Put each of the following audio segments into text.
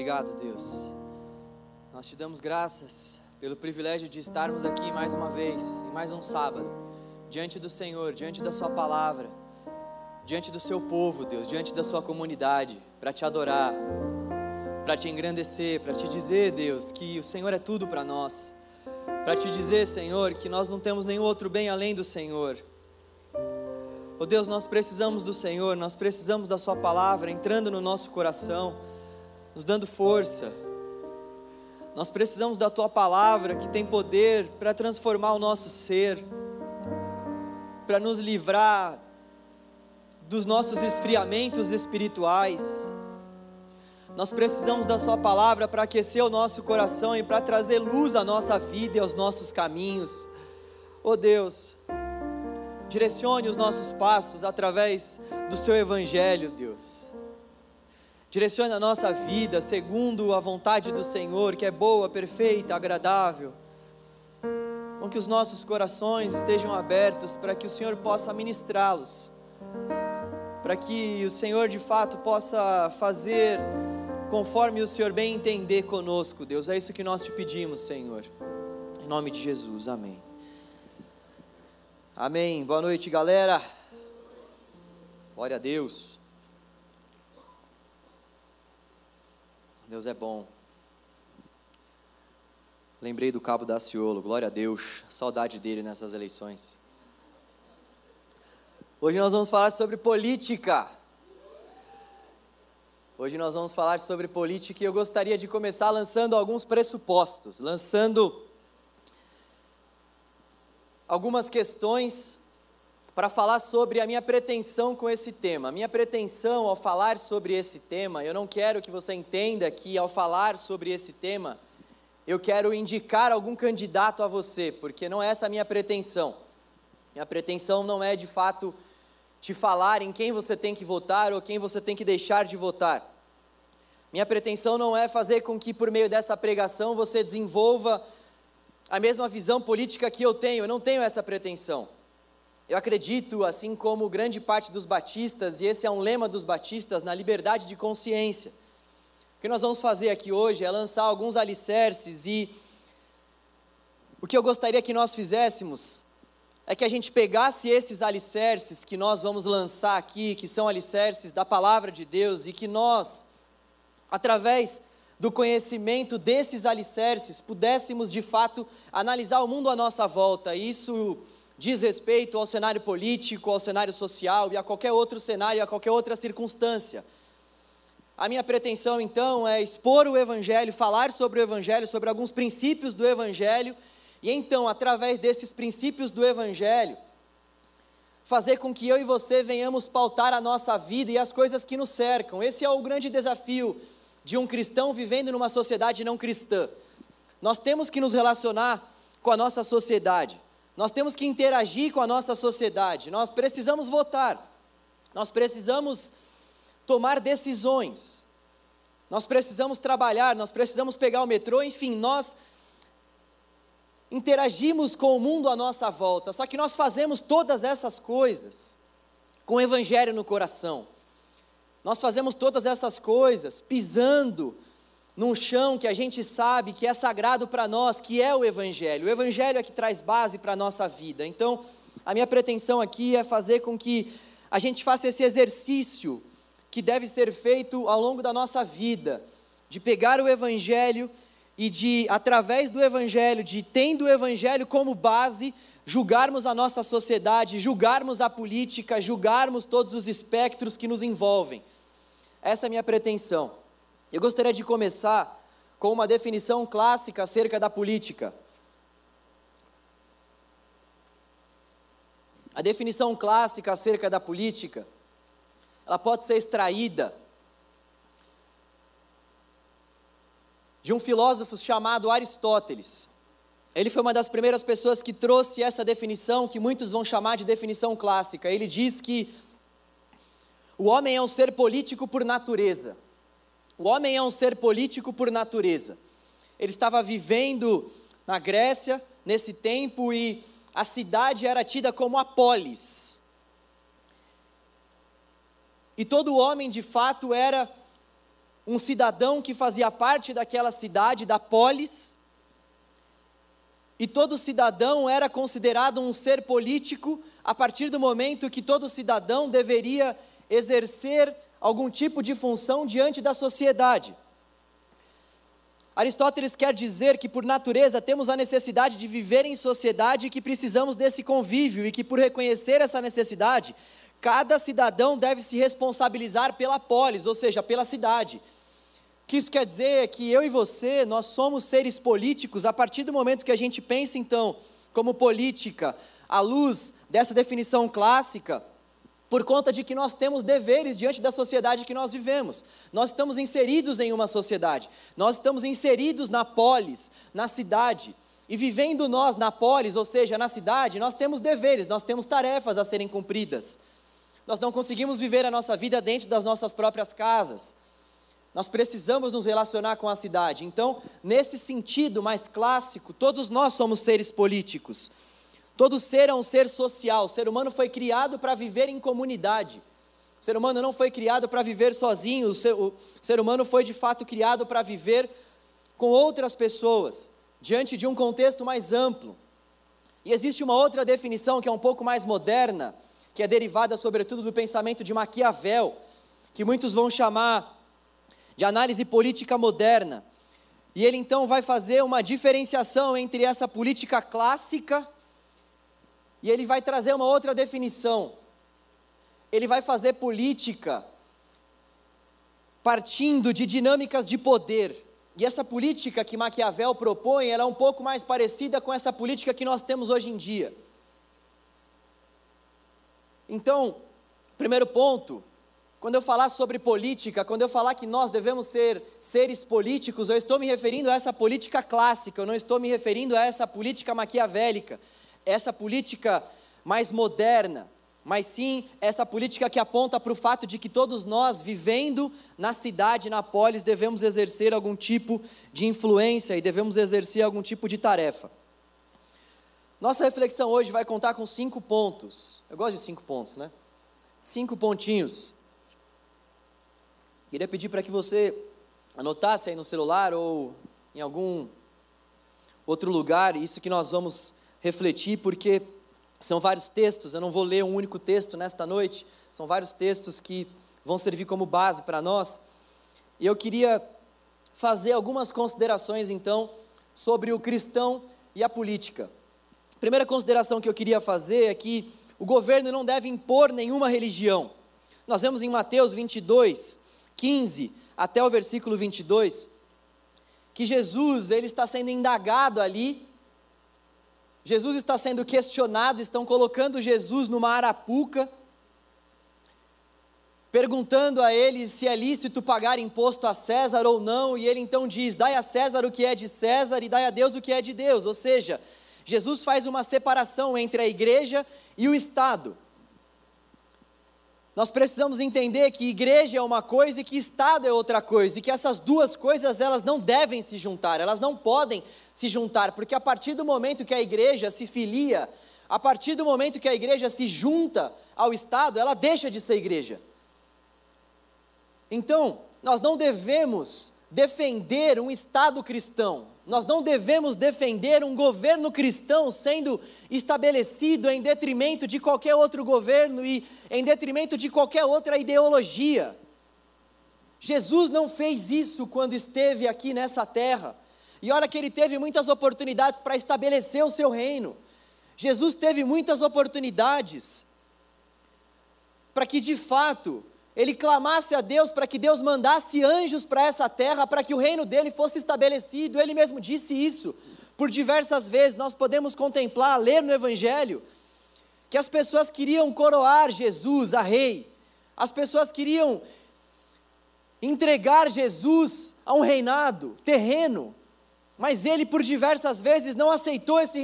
Obrigado, Deus. Nós te damos graças pelo privilégio de estarmos aqui mais uma vez, em mais um sábado, diante do Senhor, diante da Sua palavra, diante do Seu povo, Deus, diante da Sua comunidade, para te adorar, para te engrandecer, para te dizer, Deus, que o Senhor é tudo para nós, para te dizer, Senhor, que nós não temos nenhum outro bem além do Senhor. Oh Deus, nós precisamos do Senhor, nós precisamos da Sua palavra entrando no nosso coração, nos dando força. Nós precisamos da Tua palavra que tem poder para transformar o nosso ser, para nos livrar dos nossos esfriamentos espirituais. Nós precisamos da Sua palavra para aquecer o nosso coração e para trazer luz à nossa vida e aos nossos caminhos. Oh Deus, Direcione os nossos passos através do Seu Evangelho, Deus. Direcione a nossa vida segundo a vontade do Senhor, que é boa, perfeita, agradável. Com que os nossos corações estejam abertos para que o Senhor possa ministrá-los. Para que o Senhor de fato possa fazer conforme o Senhor bem entender conosco, Deus. É isso que nós te pedimos, Senhor. Em nome de Jesus, amém. Amém. Boa noite, galera. Glória a Deus. Deus é bom. Lembrei do cabo da Ciolo, glória a Deus. Saudade dele nessas eleições. Hoje nós vamos falar sobre política. Hoje nós vamos falar sobre política e eu gostaria de começar lançando alguns pressupostos, lançando algumas questões para falar sobre a minha pretensão com esse tema. A minha pretensão ao falar sobre esse tema, eu não quero que você entenda que ao falar sobre esse tema, eu quero indicar algum candidato a você, porque não é essa a minha pretensão. Minha pretensão não é de fato te falar em quem você tem que votar ou quem você tem que deixar de votar. Minha pretensão não é fazer com que por meio dessa pregação você desenvolva a mesma visão política que eu tenho, eu não tenho essa pretensão. Eu acredito, assim como grande parte dos batistas, e esse é um lema dos batistas, na liberdade de consciência. O que nós vamos fazer aqui hoje é lançar alguns alicerces e o que eu gostaria que nós fizéssemos é que a gente pegasse esses alicerces que nós vamos lançar aqui, que são alicerces da palavra de Deus, e que nós, através do conhecimento desses alicerces, pudéssemos de fato analisar o mundo à nossa volta. Isso diz respeito ao cenário político, ao cenário social e a qualquer outro cenário, a qualquer outra circunstância. A minha pretensão então é expor o Evangelho, falar sobre o Evangelho, sobre alguns princípios do Evangelho, e então, através desses princípios do Evangelho, fazer com que eu e você venhamos pautar a nossa vida e as coisas que nos cercam. Esse é o grande desafio de um cristão vivendo numa sociedade não cristã. Nós temos que nos relacionar com a nossa sociedade, nós temos que interagir com a nossa sociedade, nós precisamos votar, nós precisamos tomar decisões, nós precisamos trabalhar, nós precisamos pegar o metrô, enfim, nós interagimos com o mundo à nossa volta, só que nós fazemos todas essas coisas com o Evangelho no coração. Nós fazemos todas essas coisas pisando num chão que a gente sabe que é sagrado para nós, que é o Evangelho. O Evangelho é que traz base para a nossa vida. Então, a minha pretensão aqui é fazer com que a gente faça esse exercício que deve ser feito ao longo da nossa vida, de pegar o Evangelho e de, através do Evangelho, de tendo o Evangelho como base, julgarmos a nossa sociedade, julgarmos a política, julgarmos todos os espectros que nos envolvem. Essa é a minha pretensão. Eu gostaria de começar com uma definição clássica acerca da política. A definição clássica acerca da política, ela pode ser extraída de um filósofo chamado Aristóteles. Ele foi uma das primeiras pessoas que trouxe essa definição, que muitos vão chamar de definição clássica. Ele diz que o homem é um ser político por natureza. O homem é um ser político por natureza. Ele estava vivendo na Grécia nesse tempo e a cidade era tida como a polis. E todo homem de fato era um cidadão que fazia parte daquela cidade, da polis, e todo cidadão era considerado um ser político a partir do momento que todo cidadão deveria exercer algum tipo de função diante da sociedade. Aristóteles quer dizer que, por natureza, temos a necessidade de viver em sociedade e que precisamos desse convívio, e que, por reconhecer essa necessidade, cada cidadão deve se responsabilizar pela polis, ou seja, pela cidade. O que isso quer dizer é que eu e você, nós somos seres políticos a partir do momento que a gente pensa, então, como política, à luz dessa definição clássica, por conta de que nós temos deveres diante da sociedade que nós vivemos. Nós estamos inseridos em uma sociedade, nós estamos inseridos na polis, na cidade. E vivendo nós na polis, ou seja, na cidade, nós temos deveres, nós temos tarefas a serem cumpridas. Nós não conseguimos viver a nossa vida dentro das nossas próprias casas. Nós precisamos nos relacionar com a cidade. Então, nesse sentido mais clássico, todos nós somos seres políticos. Todo ser é um ser social. O ser humano foi criado para viver em comunidade. O ser humano não foi criado para viver sozinho. O ser, o ser humano foi de fato criado para viver com outras pessoas, diante de um contexto mais amplo. E existe uma outra definição que é um pouco mais moderna, que é derivada sobretudo do pensamento de Maquiavel, que muitos vão chamar de análise política moderna. E ele então vai fazer uma diferenciação entre essa política clássica e ele vai trazer uma outra definição. Ele vai fazer política partindo de dinâmicas de poder. E essa política que Maquiavel propõe, ela é um pouco mais parecida com essa política que nós temos hoje em dia. Então, primeiro ponto, quando eu falar sobre política, quando eu falar que nós devemos ser seres políticos, eu estou me referindo a essa política clássica, eu não estou me referindo a essa política maquiavélica essa política mais moderna, mas sim essa política que aponta para o fato de que todos nós, vivendo na cidade, na polis, devemos exercer algum tipo de influência e devemos exercer algum tipo de tarefa. Nossa reflexão hoje vai contar com cinco pontos. Eu gosto de cinco pontos, né? Cinco pontinhos. Queria pedir para que você anotasse aí no celular ou em algum outro lugar isso que nós vamos refletir, porque são vários textos, eu não vou ler um único texto nesta noite, são vários textos que vão servir como base para nós. E eu queria fazer algumas considerações então sobre o cristão e a política. primeira consideração que eu queria fazer é que o governo não deve impor nenhuma religião. Nós vemos em Mateus 22, 15 até o versículo 22, que Jesus ele está sendo indagado ali Jesus está sendo questionado, estão colocando Jesus numa arapuca, perguntando a ele se é lícito pagar imposto a César ou não, e ele então diz: Dai a César o que é de César e dai a Deus o que é de Deus. Ou seja, Jesus faz uma separação entre a igreja e o Estado. Nós precisamos entender que igreja é uma coisa e que Estado é outra coisa, e que essas duas coisas elas não devem se juntar, elas não podem se juntar, porque a partir do momento que a igreja se filia, a partir do momento que a igreja se junta ao Estado, ela deixa de ser igreja. Então, nós não devemos defender um Estado cristão, nós não devemos defender um governo cristão sendo estabelecido em detrimento de qualquer outro governo e em detrimento de qualquer outra ideologia. Jesus não fez isso quando esteve aqui nessa terra. E olha que ele teve muitas oportunidades para estabelecer o seu reino. Jesus teve muitas oportunidades para que de fato ele clamasse a Deus para que Deus mandasse anjos para essa terra, para que o reino dele fosse estabelecido. Ele mesmo disse isso por diversas vezes. Nós podemos contemplar, ler no Evangelho, que as pessoas queriam coroar Jesus a rei, as pessoas queriam entregar Jesus a um reinado terreno, mas ele por diversas vezes não aceitou esse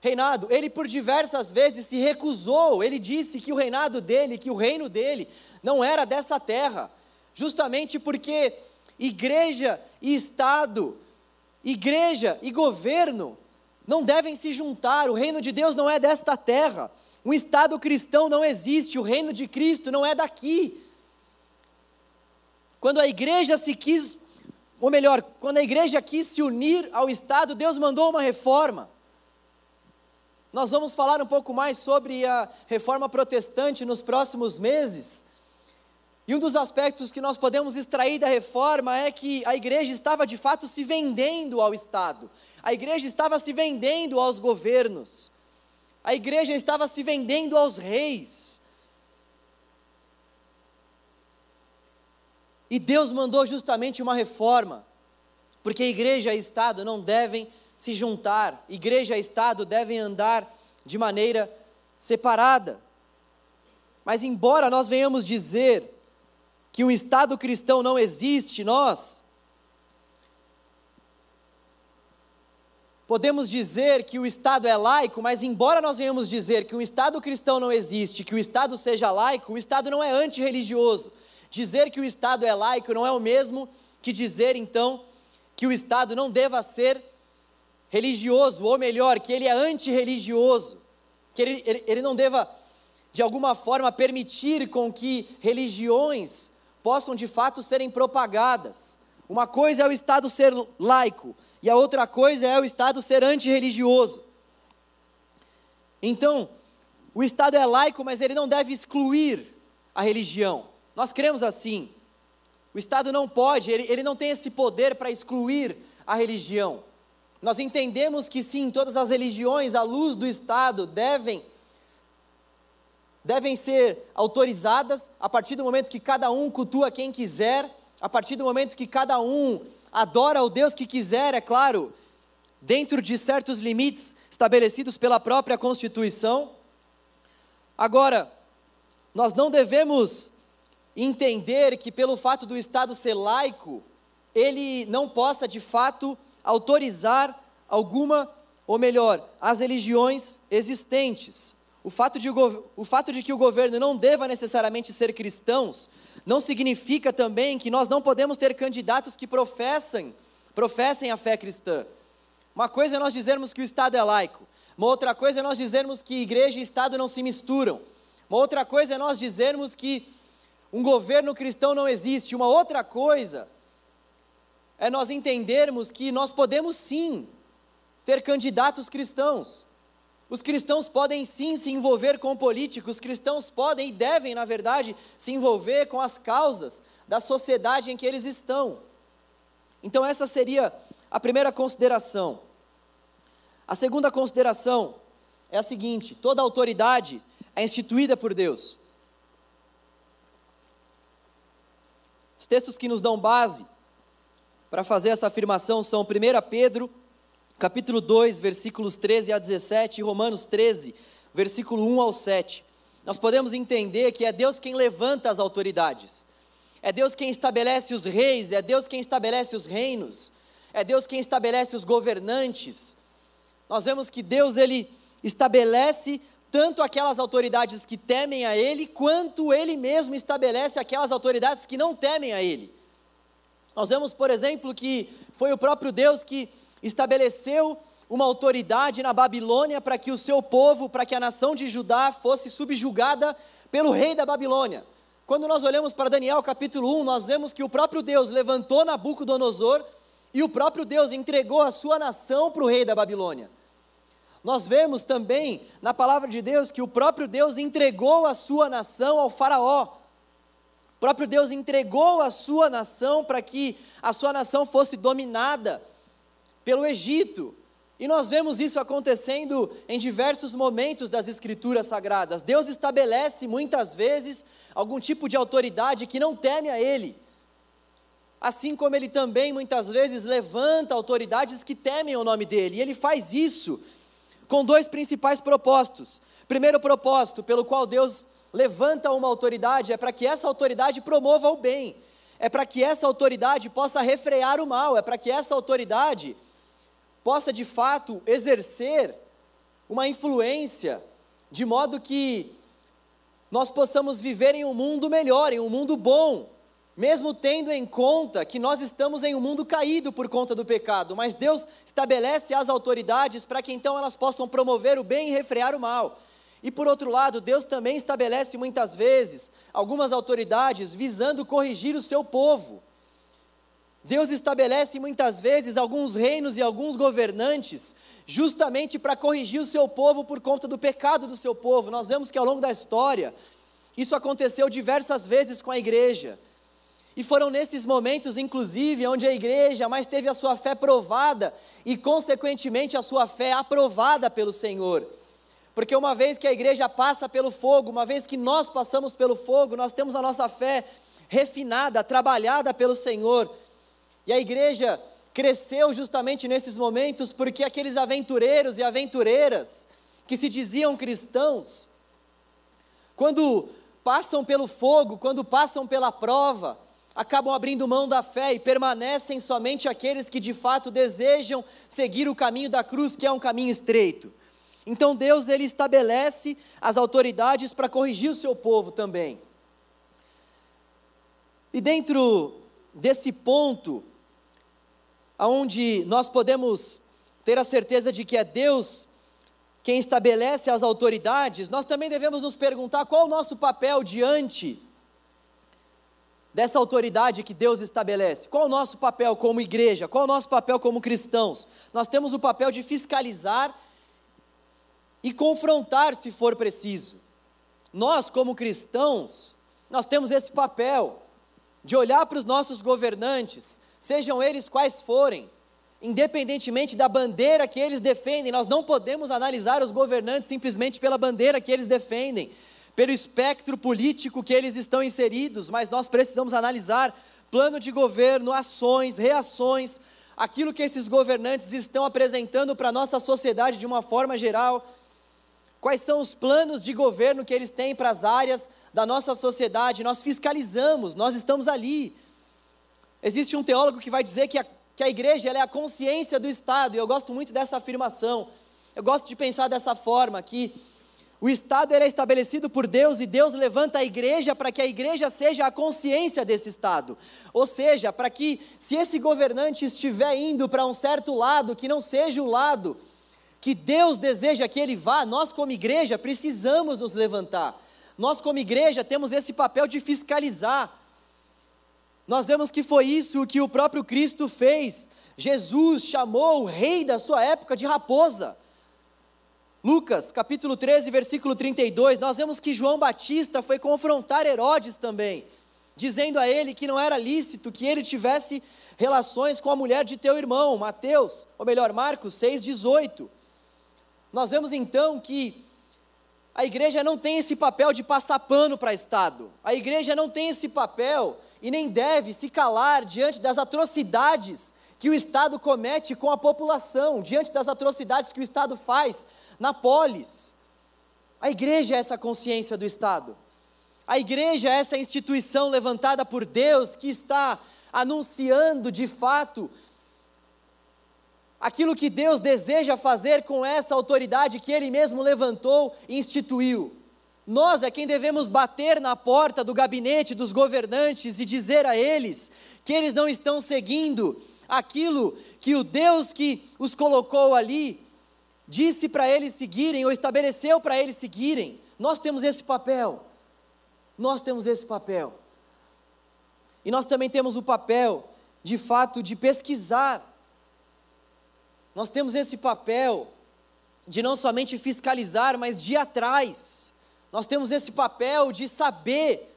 reinado, ele por diversas vezes se recusou, ele disse que o reinado dele, que o reino dele não era dessa terra, justamente porque igreja e Estado, igreja e governo não devem se juntar, o reino de Deus não é desta terra, um Estado cristão não existe, o reino de Cristo não é daqui. Quando a igreja se quis, ou melhor, quando a igreja quis se unir ao Estado, Deus mandou uma reforma. Nós vamos falar um pouco mais sobre a reforma protestante nos próximos meses. E um dos aspectos que nós podemos extrair da reforma é que a igreja estava de fato se vendendo ao Estado, a igreja estava se vendendo aos governos, a igreja estava se vendendo aos reis. E Deus mandou justamente uma reforma, porque igreja e Estado não devem se juntar, igreja e Estado devem andar de maneira separada. Mas, embora nós venhamos dizer que o Estado cristão não existe, nós podemos dizer que o Estado é laico, mas embora nós venhamos dizer que o Estado cristão não existe, que o Estado seja laico, o Estado não é antirreligioso. Dizer que o Estado é laico não é o mesmo que dizer, então, que o Estado não deva ser religioso, ou melhor, que ele é antirreligioso, que ele, ele, ele não deva, de alguma forma, permitir com que religiões possam de fato serem propagadas. Uma coisa é o Estado ser laico, e a outra coisa é o Estado ser antirreligioso. Então, o Estado é laico, mas ele não deve excluir a religião. Nós cremos assim. O Estado não pode, ele, ele não tem esse poder para excluir a religião. Nós entendemos que sim, todas as religiões, à luz do Estado, devem devem ser autorizadas a partir do momento que cada um cultua quem quiser, a partir do momento que cada um adora o Deus que quiser, é claro, dentro de certos limites estabelecidos pela própria Constituição. Agora, nós não devemos entender que pelo fato do Estado ser laico, ele não possa de fato autorizar alguma, ou melhor, as religiões existentes. O fato, de, o fato de que o governo não deva necessariamente ser cristãos, não significa também que nós não podemos ter candidatos que professem, professem a fé cristã. Uma coisa é nós dizermos que o Estado é laico, uma outra coisa é nós dizermos que igreja e Estado não se misturam, uma outra coisa é nós dizermos que um governo cristão não existe, uma outra coisa é nós entendermos que nós podemos sim ter candidatos cristãos. Os cristãos podem sim se envolver com políticos, os cristãos podem e devem, na verdade, se envolver com as causas da sociedade em que eles estão. Então, essa seria a primeira consideração. A segunda consideração é a seguinte: toda autoridade é instituída por Deus. Os textos que nos dão base para fazer essa afirmação são 1 Pedro capítulo 2, versículos 13 a 17, e Romanos 13, versículo 1 ao 7. Nós podemos entender que é Deus quem levanta as autoridades, é Deus quem estabelece os reis, é Deus quem estabelece os reinos, é Deus quem estabelece os governantes. Nós vemos que Deus ele estabelece tanto aquelas autoridades que temem a Ele, quanto Ele mesmo estabelece aquelas autoridades que não temem a Ele. Nós vemos, por exemplo, que foi o próprio Deus que estabeleceu uma autoridade na Babilônia para que o seu povo, para que a nação de Judá fosse subjugada pelo rei da Babilônia. Quando nós olhamos para Daniel capítulo 1, nós vemos que o próprio Deus levantou Nabucodonosor e o próprio Deus entregou a sua nação para o rei da Babilônia. Nós vemos também na palavra de Deus que o próprio Deus entregou a sua nação ao Faraó. O próprio Deus entregou a sua nação para que a sua nação fosse dominada pelo Egito. E nós vemos isso acontecendo em diversos momentos das Escrituras Sagradas. Deus estabelece muitas vezes algum tipo de autoridade que não teme a Ele. Assim como Ele também muitas vezes levanta autoridades que temem o nome dEle. E Ele faz isso com dois principais propósitos. Primeiro propósito, pelo qual Deus levanta uma autoridade, é para que essa autoridade promova o bem, é para que essa autoridade possa refrear o mal, é para que essa autoridade possa de fato exercer uma influência, de modo que nós possamos viver em um mundo melhor, em um mundo bom, mesmo tendo em conta que nós estamos em um mundo caído por conta do pecado, mas Deus estabelece as autoridades para que então elas possam promover o bem e refrear o mal. E por outro lado, Deus também estabelece muitas vezes algumas autoridades visando corrigir o seu povo. Deus estabelece muitas vezes alguns reinos e alguns governantes justamente para corrigir o seu povo por conta do pecado do seu povo. Nós vemos que ao longo da história, isso aconteceu diversas vezes com a igreja. E foram nesses momentos, inclusive, onde a igreja mais teve a sua fé provada e, consequentemente, a sua fé aprovada pelo Senhor. Porque uma vez que a igreja passa pelo fogo, uma vez que nós passamos pelo fogo, nós temos a nossa fé refinada, trabalhada pelo Senhor. E a igreja cresceu justamente nesses momentos porque aqueles aventureiros e aventureiras que se diziam cristãos, quando passam pelo fogo, quando passam pela prova, acabam abrindo mão da fé e permanecem somente aqueles que de fato desejam seguir o caminho da cruz, que é um caminho estreito. Então Deus ele estabelece as autoridades para corrigir o seu povo também. E dentro desse ponto, aonde nós podemos ter a certeza de que é Deus quem estabelece as autoridades, nós também devemos nos perguntar qual o nosso papel diante dessa autoridade que Deus estabelece. Qual o nosso papel como igreja? Qual o nosso papel como cristãos? Nós temos o papel de fiscalizar e confrontar se for preciso. Nós, como cristãos, nós temos esse papel de olhar para os nossos governantes, sejam eles quais forem, independentemente da bandeira que eles defendem, nós não podemos analisar os governantes simplesmente pela bandeira que eles defendem, pelo espectro político que eles estão inseridos, mas nós precisamos analisar plano de governo, ações, reações, aquilo que esses governantes estão apresentando para a nossa sociedade de uma forma geral quais são os planos de governo que eles têm para as áreas da nossa sociedade, nós fiscalizamos, nós estamos ali. Existe um teólogo que vai dizer que a, que a igreja é a consciência do Estado, e eu gosto muito dessa afirmação. Eu gosto de pensar dessa forma, que o Estado é estabelecido por Deus e Deus levanta a igreja para que a igreja seja a consciência desse Estado. Ou seja, para que, se esse governante estiver indo para um certo lado, que não seja o lado que Deus deseja que ele vá, nós como igreja precisamos nos levantar. Nós como igreja temos esse papel de fiscalizar. Nós vemos que foi isso que o próprio Cristo fez. Jesus chamou o rei da sua época de raposa. Lucas, capítulo 13, versículo 32, nós vemos que João Batista foi confrontar Herodes também, dizendo a ele que não era lícito que ele tivesse relações com a mulher de teu irmão, Mateus, ou melhor, Marcos 6,18. Nós vemos então que a igreja não tem esse papel de passar pano para Estado, a igreja não tem esse papel e nem deve se calar diante das atrocidades que o Estado comete com a população, diante das atrocidades que o Estado faz na polis. A igreja é essa consciência do Estado. A igreja é essa instituição levantada por Deus que está anunciando de fato aquilo que Deus deseja fazer com essa autoridade que Ele mesmo levantou e instituiu. Nós é quem devemos bater na porta do gabinete dos governantes e dizer a eles que eles não estão seguindo aquilo que o Deus que os colocou ali disse para eles seguirem ou estabeleceu para eles seguirem. Nós temos esse papel. Nós temos esse papel. E nós também temos o papel, de fato, de pesquisar nós temos esse papel de não somente fiscalizar, mas de ir atrás. Nós temos esse papel de saber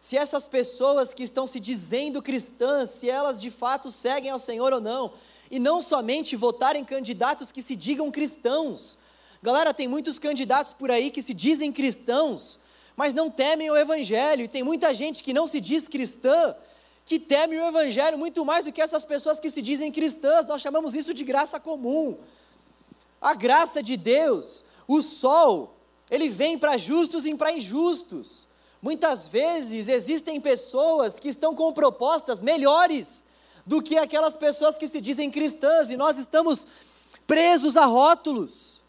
se essas pessoas que estão se dizendo cristãs, se elas de fato seguem ao Senhor ou não. E não somente votar em candidatos que se digam cristãos. Galera, tem muitos candidatos por aí que se dizem cristãos, mas não temem o Evangelho. E tem muita gente que não se diz cristã, que teme o Evangelho muito mais do que essas pessoas que se dizem cristãs, nós chamamos isso de graça comum. A graça de Deus, o sol, ele vem para justos e para injustos. Muitas vezes existem pessoas que estão com propostas melhores do que aquelas pessoas que se dizem cristãs, e nós estamos presos a rótulos.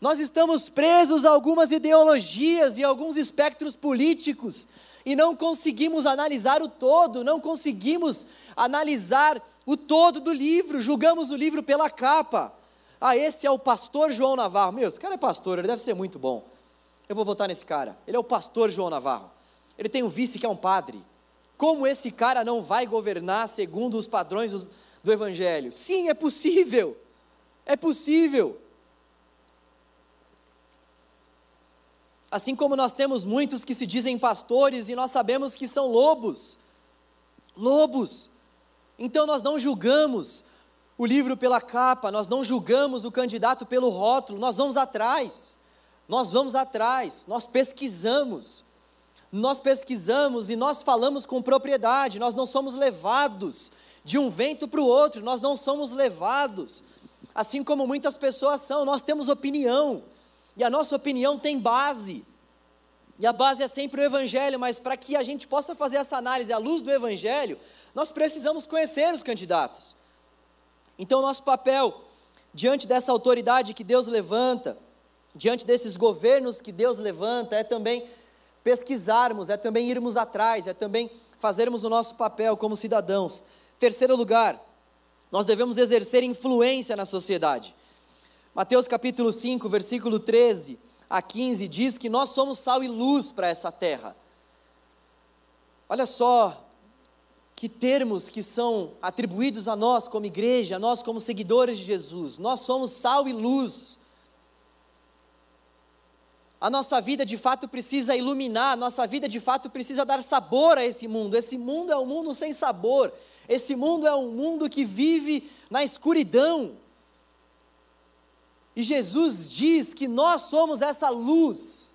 Nós estamos presos a algumas ideologias e alguns espectros políticos e não conseguimos analisar o todo, não conseguimos analisar o todo do livro, julgamos o livro pela capa. Ah, esse é o pastor João Navarro. Meu, esse cara é pastor, ele deve ser muito bom. eu vou votar nesse cara. Ele é o pastor João Navarro. Ele tem um vice que é um padre. Como esse cara não vai governar segundo os padrões do Evangelho? Sim, é possível. É possível. Assim como nós temos muitos que se dizem pastores e nós sabemos que são lobos. Lobos. Então nós não julgamos o livro pela capa, nós não julgamos o candidato pelo rótulo, nós vamos atrás. Nós vamos atrás, nós pesquisamos. Nós pesquisamos e nós falamos com propriedade, nós não somos levados de um vento para o outro, nós não somos levados, assim como muitas pessoas são, nós temos opinião, e a nossa opinião tem base, e a base é sempre o Evangelho, mas para que a gente possa fazer essa análise à luz do Evangelho, nós precisamos conhecer os candidatos. Então, nosso papel, diante dessa autoridade que Deus levanta, diante desses governos que Deus levanta, é também pesquisarmos, é também irmos atrás, é também fazermos o nosso papel como cidadãos. Terceiro lugar, nós devemos exercer influência na sociedade. Mateus capítulo 5, versículo 13 a 15 diz que nós somos sal e luz para essa terra. Olha só que termos que são atribuídos a nós como igreja, a nós como seguidores de Jesus. Nós somos sal e luz. A nossa vida de fato precisa iluminar, a nossa vida de fato precisa dar sabor a esse mundo. Esse mundo é um mundo sem sabor. Esse mundo é um mundo que vive na escuridão. E Jesus diz que nós somos essa luz.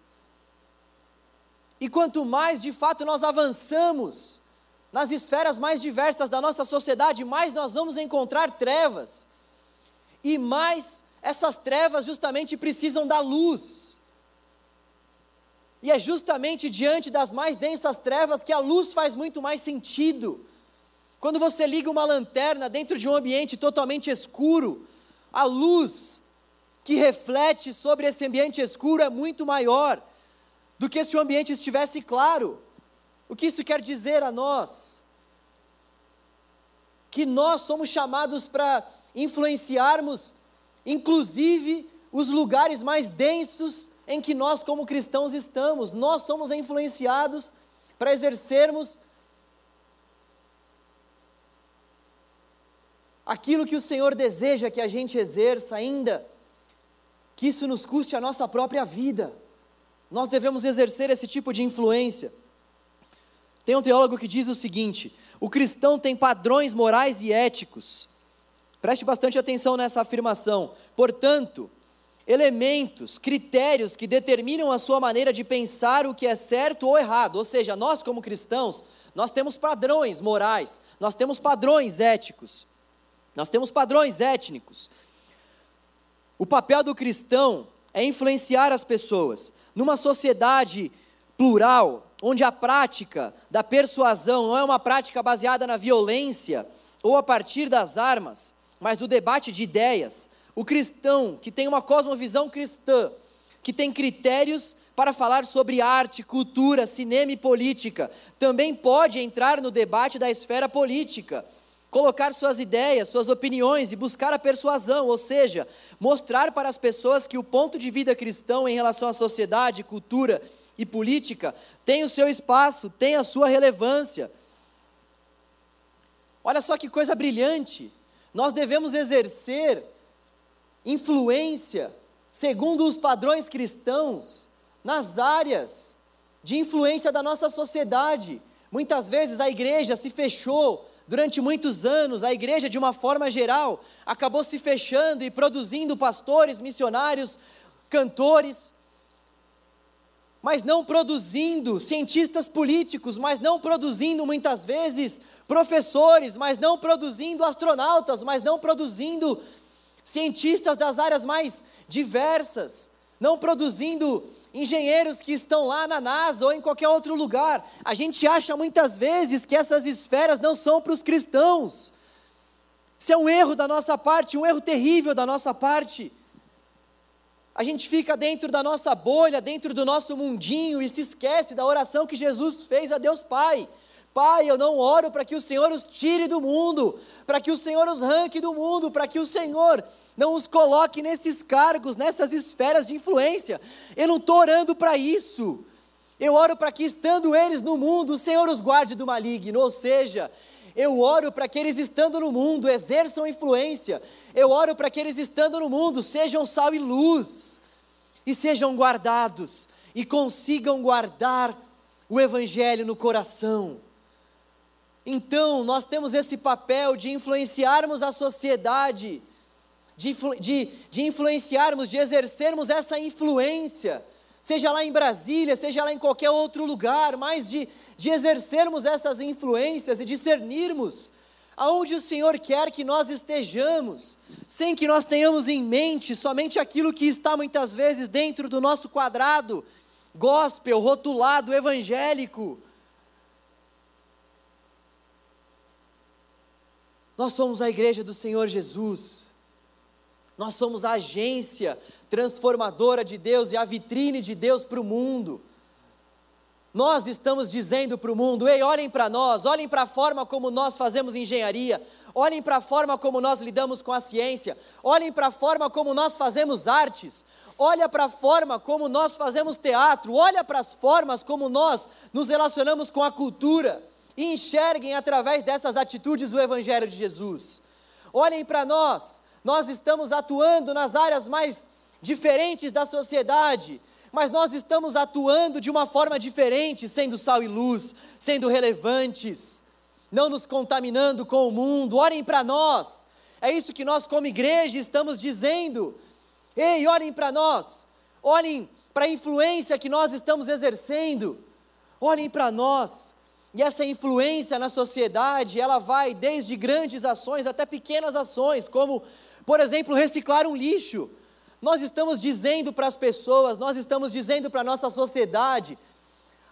E quanto mais de fato nós avançamos, nas esferas mais diversas da nossa sociedade, mais nós vamos encontrar trevas. E mais essas trevas justamente precisam da luz. E é justamente diante das mais densas trevas que a luz faz muito mais sentido. Quando você liga uma lanterna dentro de um ambiente totalmente escuro, a luz que reflete sobre esse ambiente escuro é muito maior do que se o ambiente estivesse claro. O que isso quer dizer a nós? Que nós somos chamados para influenciarmos, inclusive, os lugares mais densos em que nós, como cristãos, estamos. Nós somos influenciados para exercermos aquilo que o Senhor deseja que a gente exerça, ainda que isso nos custe a nossa própria vida. Nós devemos exercer esse tipo de influência. Tem um teólogo que diz o seguinte: o cristão tem padrões morais e éticos. Preste bastante atenção nessa afirmação. Portanto, elementos, critérios que determinam a sua maneira de pensar o que é certo ou errado. Ou seja, nós como cristãos, nós temos padrões morais, nós temos padrões éticos, nós temos padrões étnicos. O papel do cristão é influenciar as pessoas. Numa sociedade plural, onde a prática da persuasão não é uma prática baseada na violência ou a partir das armas, mas do debate de ideias, o cristão que tem uma cosmovisão cristã, que tem critérios para falar sobre arte, cultura, cinema e política, também pode entrar no debate da esfera política, colocar suas ideias, suas opiniões e buscar a persuasão, ou seja, mostrar para as pessoas que o ponto de vida cristão em relação à sociedade, cultura e política tem o seu espaço, tem a sua relevância. Olha só que coisa brilhante! Nós devemos exercer influência segundo os padrões cristãos nas áreas de influência da nossa sociedade. Muitas vezes a igreja se fechou Durante muitos anos, a igreja, de uma forma geral, acabou se fechando e produzindo pastores, missionários, cantores, mas não produzindo cientistas políticos, mas não produzindo muitas vezes professores, mas não produzindo astronautas, mas não produzindo cientistas das áreas mais diversas, não produzindo engenheiros que estão lá na NASA ou em qualquer outro lugar. A gente acha muitas vezes que essas esferas não são para os cristãos. Isso é um erro da nossa parte, um erro terrível da nossa parte. A gente fica dentro da nossa bolha, dentro do nosso mundinho e se esquece da oração que Jesus fez a Deus Pai. Pai, eu não oro para que o Senhor os tire do mundo, para que o Senhor os ranque do mundo, para que o Senhor não os coloque nesses cargos, nessas esferas de influência. Eu não estou orando para isso. Eu oro para que, estando eles no mundo, o Senhor os guarde do maligno. Ou seja, eu oro para que eles, estando no mundo, exerçam influência. Eu oro para que eles, estando no mundo, sejam sal e luz, e sejam guardados, e consigam guardar o Evangelho no coração. Então, nós temos esse papel de influenciarmos a sociedade, de, de, de influenciarmos, de exercermos essa influência, seja lá em Brasília, seja lá em qualquer outro lugar, mas de, de exercermos essas influências e discernirmos aonde o Senhor quer que nós estejamos, sem que nós tenhamos em mente somente aquilo que está muitas vezes dentro do nosso quadrado gospel, rotulado, evangélico. Nós somos a igreja do Senhor Jesus. Nós somos a agência transformadora de Deus e a vitrine de Deus para o mundo. Nós estamos dizendo para o mundo: ei, olhem para nós, olhem para a forma como nós fazemos engenharia, olhem para a forma como nós lidamos com a ciência, olhem para a forma como nós fazemos artes, olha para a forma como nós fazemos teatro, olha para as formas como nós nos relacionamos com a cultura e enxerguem através dessas atitudes o Evangelho de Jesus. Olhem para nós, nós estamos atuando nas áreas mais diferentes da sociedade, mas nós estamos atuando de uma forma diferente, sendo sal e luz, sendo relevantes, não nos contaminando com o mundo. Olhem para nós, é isso que nós, como igreja, estamos dizendo. Ei, olhem para nós, olhem para a influência que nós estamos exercendo, olhem para nós. E essa influência na sociedade, ela vai desde grandes ações até pequenas ações, como, por exemplo, reciclar um lixo. Nós estamos dizendo para as pessoas, nós estamos dizendo para a nossa sociedade,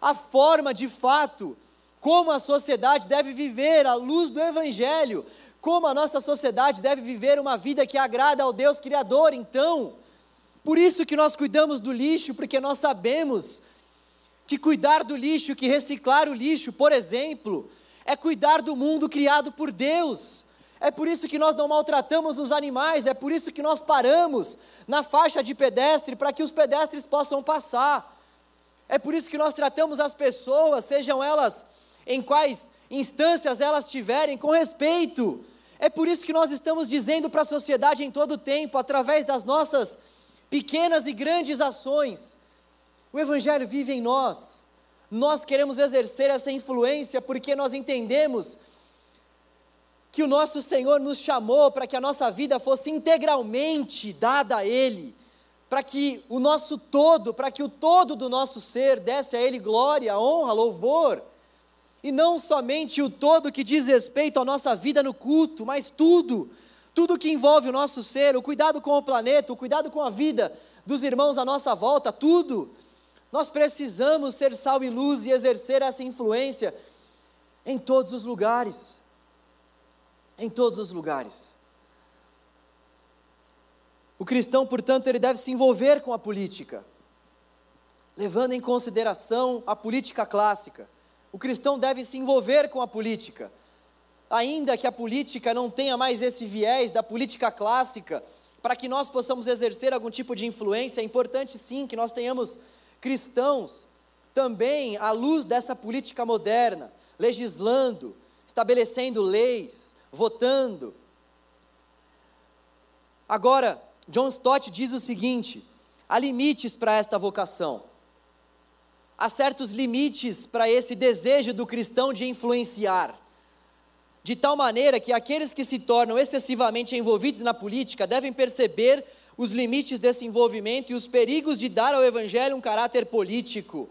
a forma de fato, como a sociedade deve viver à luz do Evangelho, como a nossa sociedade deve viver uma vida que agrada ao Deus Criador. Então, por isso que nós cuidamos do lixo, porque nós sabemos que cuidar do lixo, que reciclar o lixo, por exemplo, é cuidar do mundo criado por Deus. É por isso que nós não maltratamos os animais, é por isso que nós paramos na faixa de pedestre para que os pedestres possam passar. É por isso que nós tratamos as pessoas, sejam elas em quais instâncias elas tiverem, com respeito. É por isso que nós estamos dizendo para a sociedade em todo o tempo, através das nossas pequenas e grandes ações, o Evangelho vive em nós. Nós queremos exercer essa influência porque nós entendemos que o nosso Senhor nos chamou para que a nossa vida fosse integralmente dada a Ele, para que o nosso todo, para que o todo do nosso ser desse a Ele glória, honra, louvor, e não somente o todo que diz respeito à nossa vida no culto, mas tudo, tudo que envolve o nosso ser, o cuidado com o planeta, o cuidado com a vida dos irmãos à nossa volta, tudo. Nós precisamos ser sal e luz e exercer essa influência em todos os lugares. Em todos os lugares. O cristão, portanto, ele deve se envolver com a política, levando em consideração a política clássica. O cristão deve se envolver com a política, ainda que a política não tenha mais esse viés da política clássica, para que nós possamos exercer algum tipo de influência, é importante sim que nós tenhamos cristãos também à luz dessa política moderna, legislando, estabelecendo leis, votando. Agora, John Stott diz o seguinte: há limites para esta vocação. Há certos limites para esse desejo do cristão de influenciar. De tal maneira que aqueles que se tornam excessivamente envolvidos na política devem perceber os limites desse envolvimento e os perigos de dar ao Evangelho um caráter político.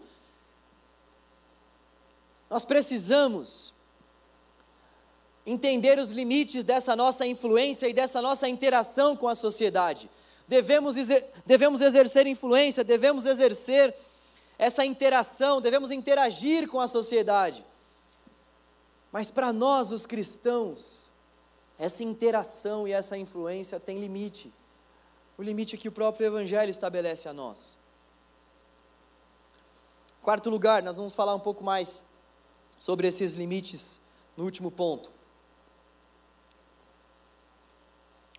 Nós precisamos entender os limites dessa nossa influência e dessa nossa interação com a sociedade. Devemos, devemos exercer influência, devemos exercer essa interação, devemos interagir com a sociedade. Mas para nós, os cristãos, essa interação e essa influência tem limite o limite que o próprio Evangelho estabelece a nós. Quarto lugar, nós vamos falar um pouco mais sobre esses limites no último ponto.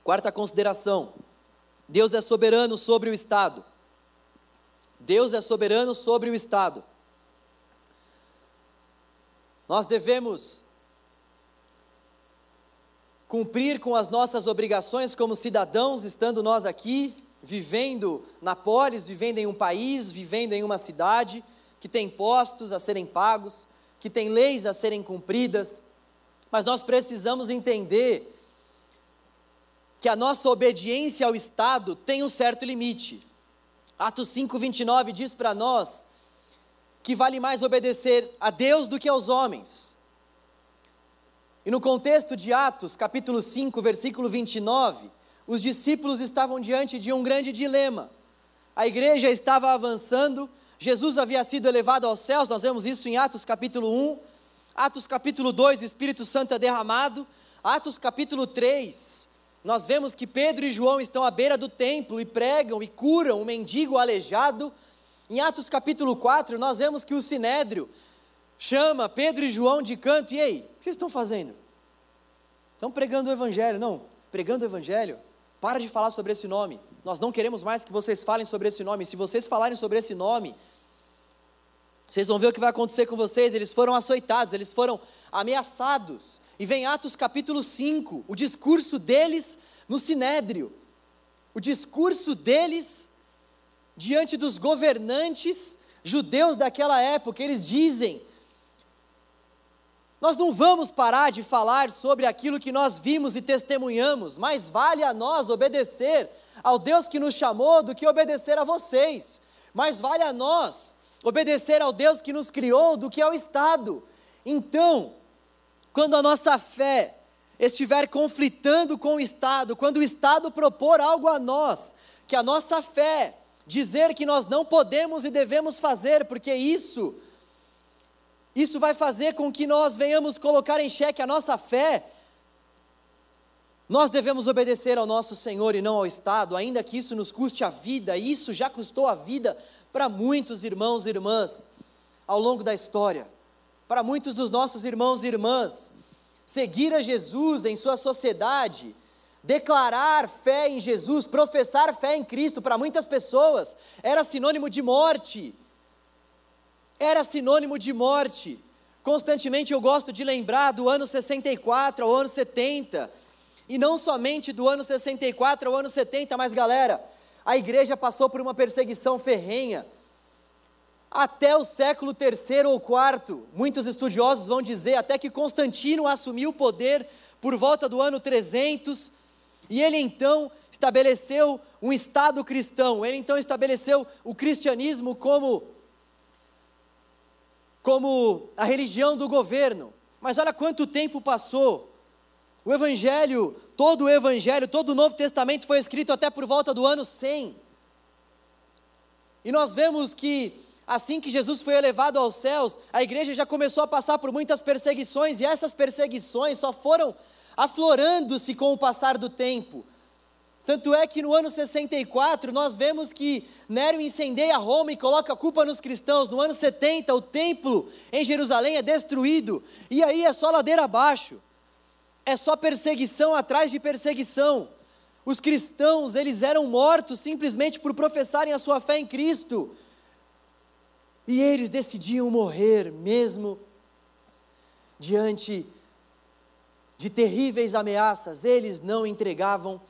Quarta consideração: Deus é soberano sobre o Estado. Deus é soberano sobre o Estado. Nós devemos cumprir com as nossas obrigações como cidadãos, estando nós aqui, vivendo na polis, vivendo em um país, vivendo em uma cidade que tem impostos a serem pagos, que tem leis a serem cumpridas, mas nós precisamos entender que a nossa obediência ao Estado tem um certo limite. Atos 5:29 diz para nós que vale mais obedecer a Deus do que aos homens. E no contexto de Atos, capítulo 5, versículo 29, os discípulos estavam diante de um grande dilema. A igreja estava avançando, Jesus havia sido elevado aos céus, nós vemos isso em Atos capítulo 1, Atos capítulo 2, o Espírito Santo é derramado, Atos capítulo 3, nós vemos que Pedro e João estão à beira do templo e pregam e curam um mendigo aleijado. Em Atos capítulo 4, nós vemos que o sinédrio chama Pedro e João de canto, e aí, o que vocês estão fazendo? Estão pregando o evangelho? Não, pregando o evangelho. Para de falar sobre esse nome. Nós não queremos mais que vocês falem sobre esse nome. Se vocês falarem sobre esse nome, vocês vão ver o que vai acontecer com vocês. Eles foram açoitados, eles foram ameaçados. E vem Atos capítulo 5, o discurso deles no sinédrio. O discurso deles diante dos governantes judeus daquela época, eles dizem: Nós não vamos parar de falar sobre aquilo que nós vimos e testemunhamos, mas vale a nós obedecer ao Deus que nos chamou do que obedecer a vocês. Mais vale a nós obedecer ao Deus que nos criou do que ao Estado. Então, quando a nossa fé estiver conflitando com o Estado, quando o Estado propor algo a nós, que a nossa fé dizer que nós não podemos e devemos fazer, porque isso isso vai fazer com que nós venhamos colocar em xeque a nossa fé. Nós devemos obedecer ao nosso Senhor e não ao Estado, ainda que isso nos custe a vida, e isso já custou a vida para muitos irmãos e irmãs ao longo da história para muitos dos nossos irmãos e irmãs. Seguir a Jesus em sua sociedade, declarar fé em Jesus, professar fé em Cristo, para muitas pessoas era sinônimo de morte. Era sinônimo de morte. Constantemente eu gosto de lembrar do ano 64 ao ano 70. E não somente do ano 64 ao ano 70, mas galera, a igreja passou por uma perseguição ferrenha até o século III ou IV. Muitos estudiosos vão dizer até que Constantino assumiu o poder por volta do ano 300 e ele então estabeleceu um Estado cristão. Ele então estabeleceu o cristianismo como como a religião do governo. Mas olha quanto tempo passou. O Evangelho, todo o Evangelho, todo o Novo Testamento foi escrito até por volta do ano 100. E nós vemos que assim que Jesus foi elevado aos céus, a igreja já começou a passar por muitas perseguições, e essas perseguições só foram aflorando-se com o passar do tempo. Tanto é que no ano 64 nós vemos que Nero incendeia Roma e coloca a culpa nos cristãos. No ano 70 o templo em Jerusalém é destruído. E aí é só ladeira abaixo. É só perseguição atrás de perseguição. Os cristãos, eles eram mortos simplesmente por professarem a sua fé em Cristo. E eles decidiam morrer mesmo diante de terríveis ameaças, eles não entregavam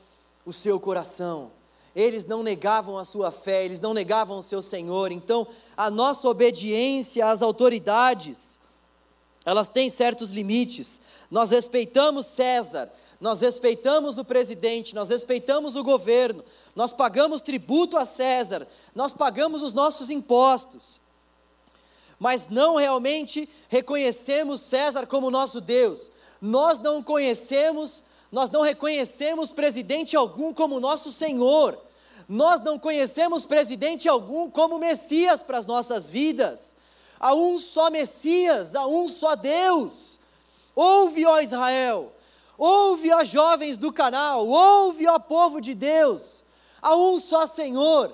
o seu coração, eles não negavam a sua fé, eles não negavam o seu Senhor. Então, a nossa obediência às autoridades, elas têm certos limites. Nós respeitamos César, nós respeitamos o presidente, nós respeitamos o governo, nós pagamos tributo a César, nós pagamos os nossos impostos mas não realmente reconhecemos César como nosso Deus. Nós não conhecemos, nós não reconhecemos presidente algum como nosso Senhor. Nós não conhecemos presidente algum como Messias para as nossas vidas. Há um só Messias, há um só Deus. Ouve, ó Israel, ouve, ó jovens do canal, ouve, ó povo de Deus. Há um só Senhor,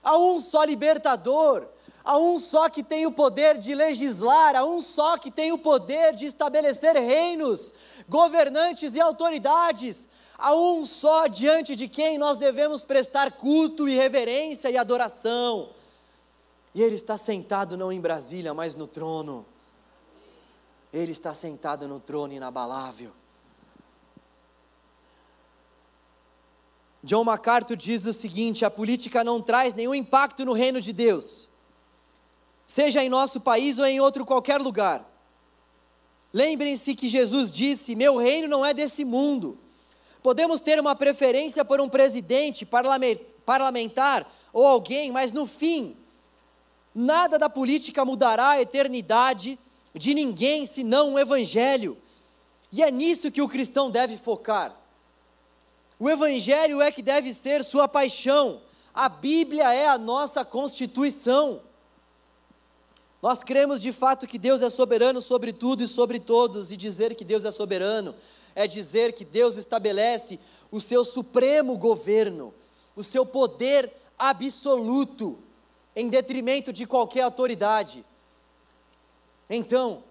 há um só libertador, Há um só que tem o poder de legislar, há um só que tem o poder de estabelecer reinos, governantes e autoridades. Há um só diante de quem nós devemos prestar culto e reverência e adoração. E ele está sentado não em Brasília, mas no trono. Ele está sentado no trono inabalável. John MacArthur diz o seguinte: a política não traz nenhum impacto no reino de Deus seja em nosso país ou em outro qualquer lugar. Lembrem-se que Jesus disse: Meu reino não é desse mundo. Podemos ter uma preferência por um presidente, parlamentar ou alguém, mas no fim, nada da política mudará a eternidade de ninguém senão o Evangelho. E é nisso que o cristão deve focar. O Evangelho é que deve ser sua paixão. A Bíblia é a nossa constituição. Nós cremos de fato que Deus é soberano sobre tudo e sobre todos, e dizer que Deus é soberano é dizer que Deus estabelece o seu supremo governo, o seu poder absoluto, em detrimento de qualquer autoridade. Então,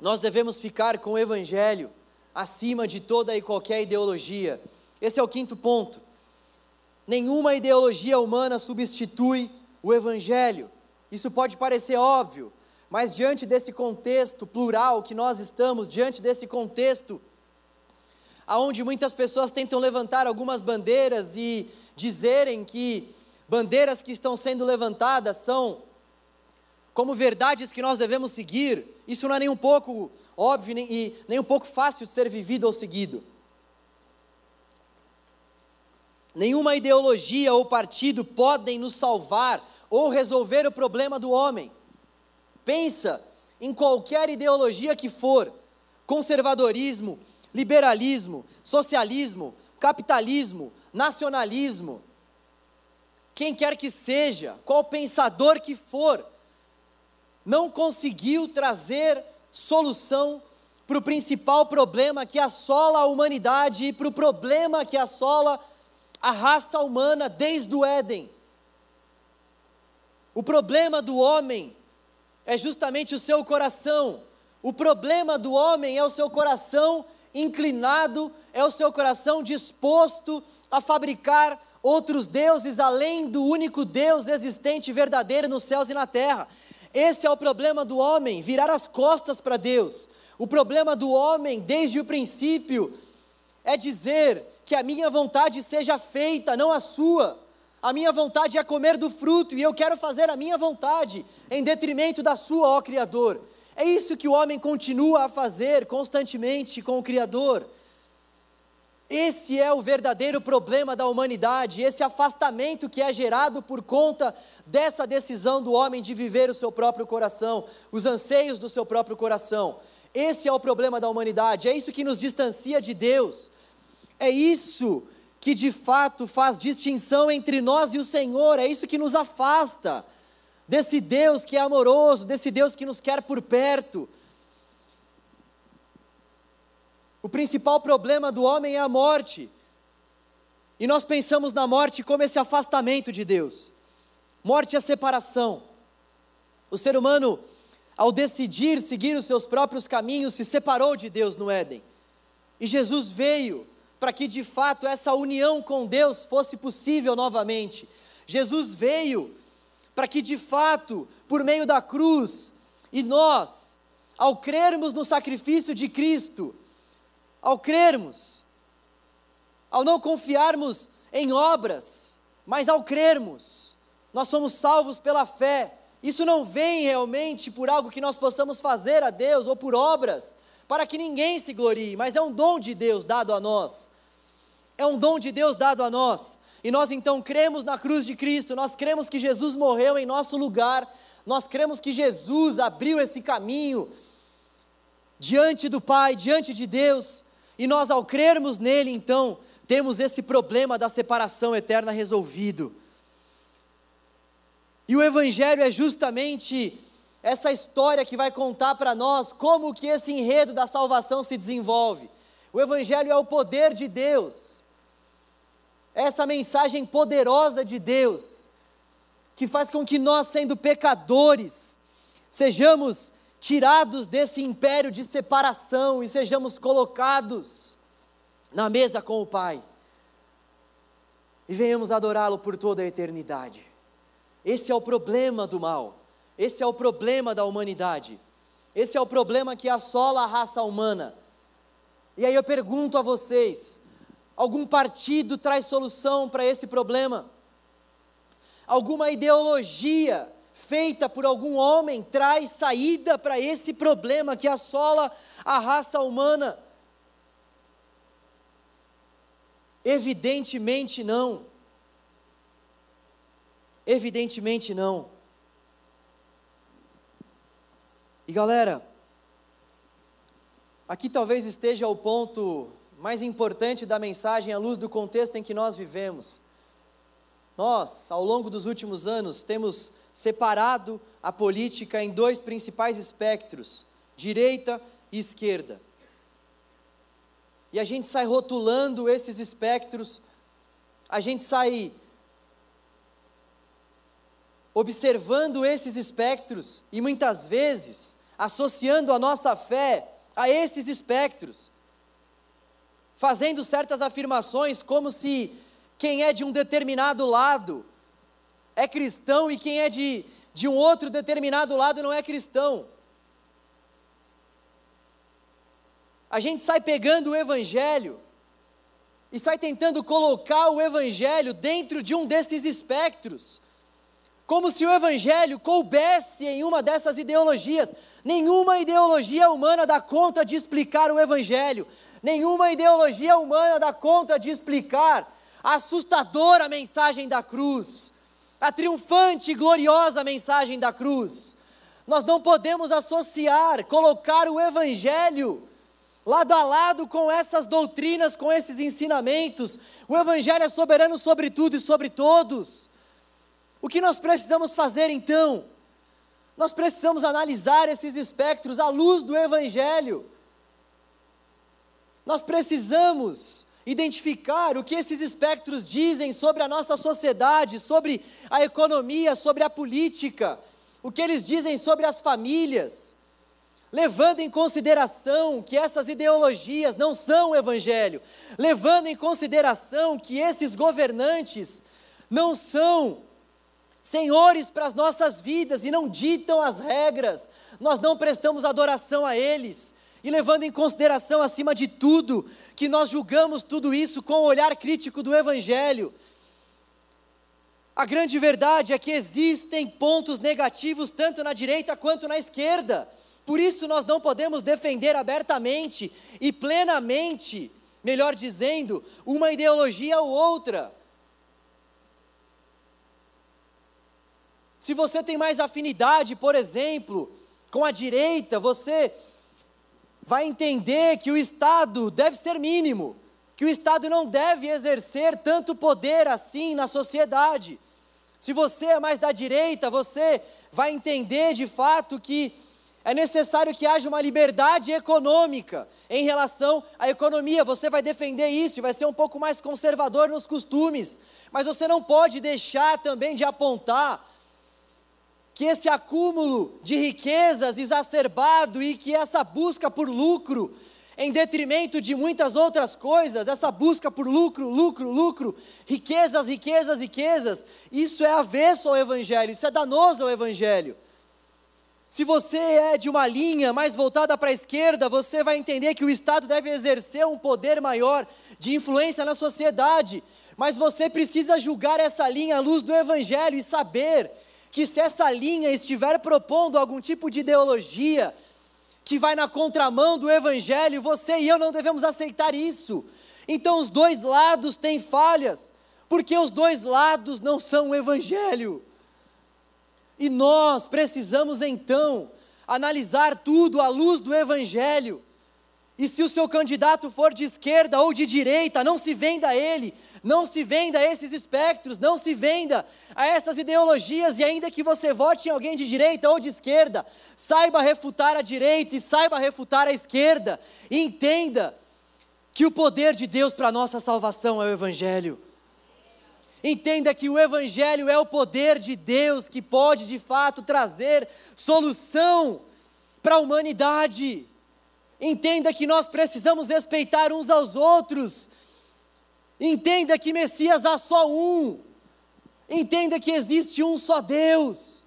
nós devemos ficar com o Evangelho acima de toda e qualquer ideologia. Esse é o quinto ponto. Nenhuma ideologia humana substitui o Evangelho. Isso pode parecer óbvio, mas diante desse contexto plural que nós estamos, diante desse contexto, aonde muitas pessoas tentam levantar algumas bandeiras e dizerem que bandeiras que estão sendo levantadas são como verdades que nós devemos seguir, isso não é nem um pouco óbvio nem, e nem um pouco fácil de ser vivido ou seguido. Nenhuma ideologia ou partido podem nos salvar ou resolver o problema do homem. Pensa em qualquer ideologia que for, conservadorismo, liberalismo, socialismo, capitalismo, nacionalismo, quem quer que seja, qual pensador que for, não conseguiu trazer solução para o principal problema que assola a humanidade e para o problema que assola a raça humana desde o Éden. O problema do homem é justamente o seu coração. O problema do homem é o seu coração inclinado, é o seu coração disposto a fabricar outros deuses além do único Deus existente e verdadeiro nos céus e na terra. Esse é o problema do homem, virar as costas para Deus. O problema do homem, desde o princípio, é dizer que a minha vontade seja feita, não a sua. A minha vontade é comer do fruto e eu quero fazer a minha vontade em detrimento da sua, ó Criador. É isso que o homem continua a fazer constantemente com o Criador. Esse é o verdadeiro problema da humanidade, esse afastamento que é gerado por conta dessa decisão do homem de viver o seu próprio coração, os anseios do seu próprio coração. Esse é o problema da humanidade, é isso que nos distancia de Deus. É isso que de fato faz distinção entre nós e o Senhor, é isso que nos afasta desse Deus que é amoroso, desse Deus que nos quer por perto. O principal problema do homem é a morte. E nós pensamos na morte como esse afastamento de Deus. Morte é separação. O ser humano, ao decidir seguir os seus próprios caminhos, se separou de Deus no Éden. E Jesus veio para que de fato essa união com Deus fosse possível novamente. Jesus veio para que de fato, por meio da cruz, e nós, ao crermos no sacrifício de Cristo, ao crermos, ao não confiarmos em obras, mas ao crermos, nós somos salvos pela fé. Isso não vem realmente por algo que nós possamos fazer a Deus ou por obras, para que ninguém se glorie, mas é um dom de Deus dado a nós. É um dom de Deus dado a nós. E nós então cremos na cruz de Cristo, nós cremos que Jesus morreu em nosso lugar, nós cremos que Jesus abriu esse caminho diante do Pai, diante de Deus, e nós ao crermos nele, então, temos esse problema da separação eterna resolvido. E o Evangelho é justamente essa história que vai contar para nós como que esse enredo da salvação se desenvolve. O Evangelho é o poder de Deus, essa mensagem poderosa de Deus, que faz com que nós, sendo pecadores, sejamos tirados desse império de separação e sejamos colocados na mesa com o Pai e venhamos adorá-lo por toda a eternidade. Esse é o problema do mal, esse é o problema da humanidade, esse é o problema que assola a raça humana. E aí eu pergunto a vocês: algum partido traz solução para esse problema? Alguma ideologia feita por algum homem traz saída para esse problema que assola a raça humana? Evidentemente não. Evidentemente não. E galera, aqui talvez esteja o ponto mais importante da mensagem à luz do contexto em que nós vivemos. Nós, ao longo dos últimos anos, temos separado a política em dois principais espectros, direita e esquerda. E a gente sai rotulando esses espectros, a gente sai observando esses espectros e muitas vezes associando a nossa fé a esses espectros, fazendo certas afirmações como se quem é de um determinado lado é cristão e quem é de, de um outro determinado lado não é cristão. A gente sai pegando o Evangelho e sai tentando colocar o Evangelho dentro de um desses espectros, como se o Evangelho coubesse em uma dessas ideologias. Nenhuma ideologia humana dá conta de explicar o Evangelho, nenhuma ideologia humana dá conta de explicar a assustadora mensagem da cruz, a triunfante e gloriosa mensagem da cruz. Nós não podemos associar, colocar o Evangelho lado a lado com essas doutrinas, com esses ensinamentos. O Evangelho é soberano sobre tudo e sobre todos. O que nós precisamos fazer então? Nós precisamos analisar esses espectros à luz do Evangelho. Nós precisamos identificar o que esses espectros dizem sobre a nossa sociedade, sobre a economia, sobre a política, o que eles dizem sobre as famílias levando em consideração que essas ideologias não são o Evangelho, levando em consideração que esses governantes não são senhores para as nossas vidas e não ditam as regras, nós não prestamos adoração a eles, e levando em consideração, acima de tudo, que nós julgamos tudo isso com o olhar crítico do Evangelho. A grande verdade é que existem pontos negativos tanto na direita quanto na esquerda. Por isso nós não podemos defender abertamente e plenamente, melhor dizendo, uma ideologia ou outra. Se você tem mais afinidade, por exemplo, com a direita, você vai entender que o Estado deve ser mínimo, que o Estado não deve exercer tanto poder assim na sociedade. Se você é mais da direita, você vai entender de fato que é necessário que haja uma liberdade econômica em relação à economia. Você vai defender isso e vai ser um pouco mais conservador nos costumes, mas você não pode deixar também de apontar que esse acúmulo de riquezas exacerbado e que essa busca por lucro, em detrimento de muitas outras coisas, essa busca por lucro, lucro, lucro, riquezas, riquezas, riquezas, isso é avesso ao Evangelho, isso é danoso ao Evangelho. Se você é de uma linha mais voltada para a esquerda, você vai entender que o Estado deve exercer um poder maior de influência na sociedade. Mas você precisa julgar essa linha à luz do Evangelho e saber que se essa linha estiver propondo algum tipo de ideologia que vai na contramão do Evangelho, você e eu não devemos aceitar isso. Então os dois lados têm falhas, porque os dois lados não são o Evangelho. E nós precisamos então analisar tudo à luz do Evangelho. E se o seu candidato for de esquerda ou de direita, não se venda a ele, não se venda a esses espectros, não se venda a essas ideologias, e ainda que você vote em alguém de direita ou de esquerda, saiba refutar a direita e saiba refutar a esquerda, e entenda que o poder de Deus para a nossa salvação é o Evangelho. Entenda que o Evangelho é o poder de Deus que pode de fato trazer solução para a humanidade. Entenda que nós precisamos respeitar uns aos outros. Entenda que Messias há só um. Entenda que existe um só Deus.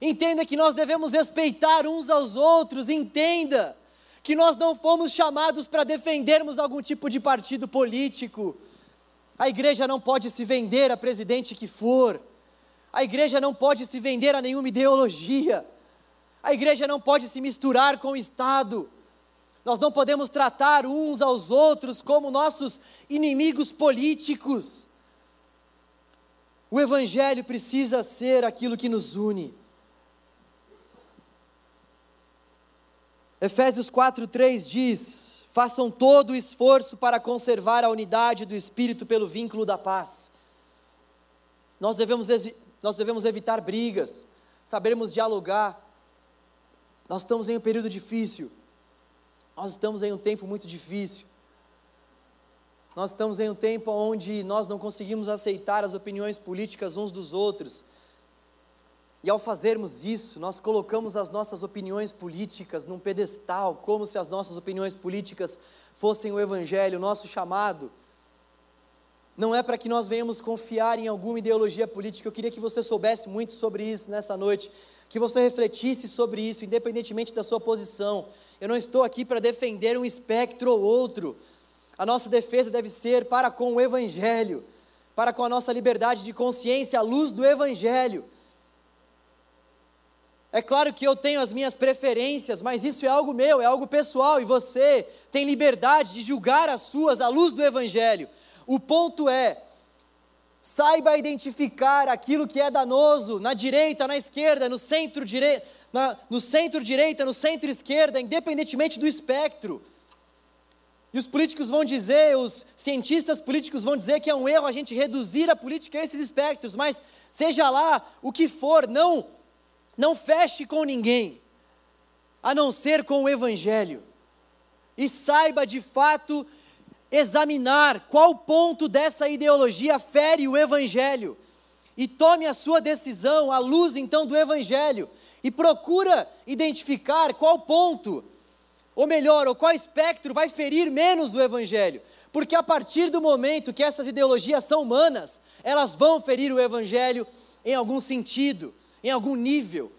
Entenda que nós devemos respeitar uns aos outros. Entenda que nós não fomos chamados para defendermos algum tipo de partido político. A igreja não pode se vender a presidente que for. A igreja não pode se vender a nenhuma ideologia. A igreja não pode se misturar com o Estado. Nós não podemos tratar uns aos outros como nossos inimigos políticos. O Evangelho precisa ser aquilo que nos une. Efésios 4,3 diz: façam todo o esforço para conservar a unidade do Espírito pelo vínculo da paz. Nós devemos, nós devemos evitar brigas, sabermos dialogar. Nós estamos em um período difícil, nós estamos em um tempo muito difícil. Nós estamos em um tempo onde nós não conseguimos aceitar as opiniões políticas uns dos outros. E ao fazermos isso, nós colocamos as nossas opiniões políticas num pedestal, como se as nossas opiniões políticas fossem o Evangelho, o nosso chamado. Não é para que nós venhamos confiar em alguma ideologia política, eu queria que você soubesse muito sobre isso nessa noite, que você refletisse sobre isso, independentemente da sua posição. Eu não estou aqui para defender um espectro ou outro, a nossa defesa deve ser para com o Evangelho, para com a nossa liberdade de consciência à luz do Evangelho. É claro que eu tenho as minhas preferências, mas isso é algo meu, é algo pessoal, e você tem liberdade de julgar as suas à luz do Evangelho. O ponto é, saiba identificar aquilo que é danoso na direita, na esquerda, no centro-direita, no centro-direita, no centro-esquerda, independentemente do espectro. E os políticos vão dizer, os cientistas políticos vão dizer que é um erro a gente reduzir a política a esses espectros, mas seja lá o que for, não não feche com ninguém, a não ser com o evangelho. E saiba de fato examinar qual ponto dessa ideologia fere o evangelho. E tome a sua decisão à luz então do evangelho e procura identificar qual ponto ou melhor, ou qual espectro vai ferir menos o Evangelho. Porque a partir do momento que essas ideologias são humanas, elas vão ferir o Evangelho em algum sentido, em algum nível.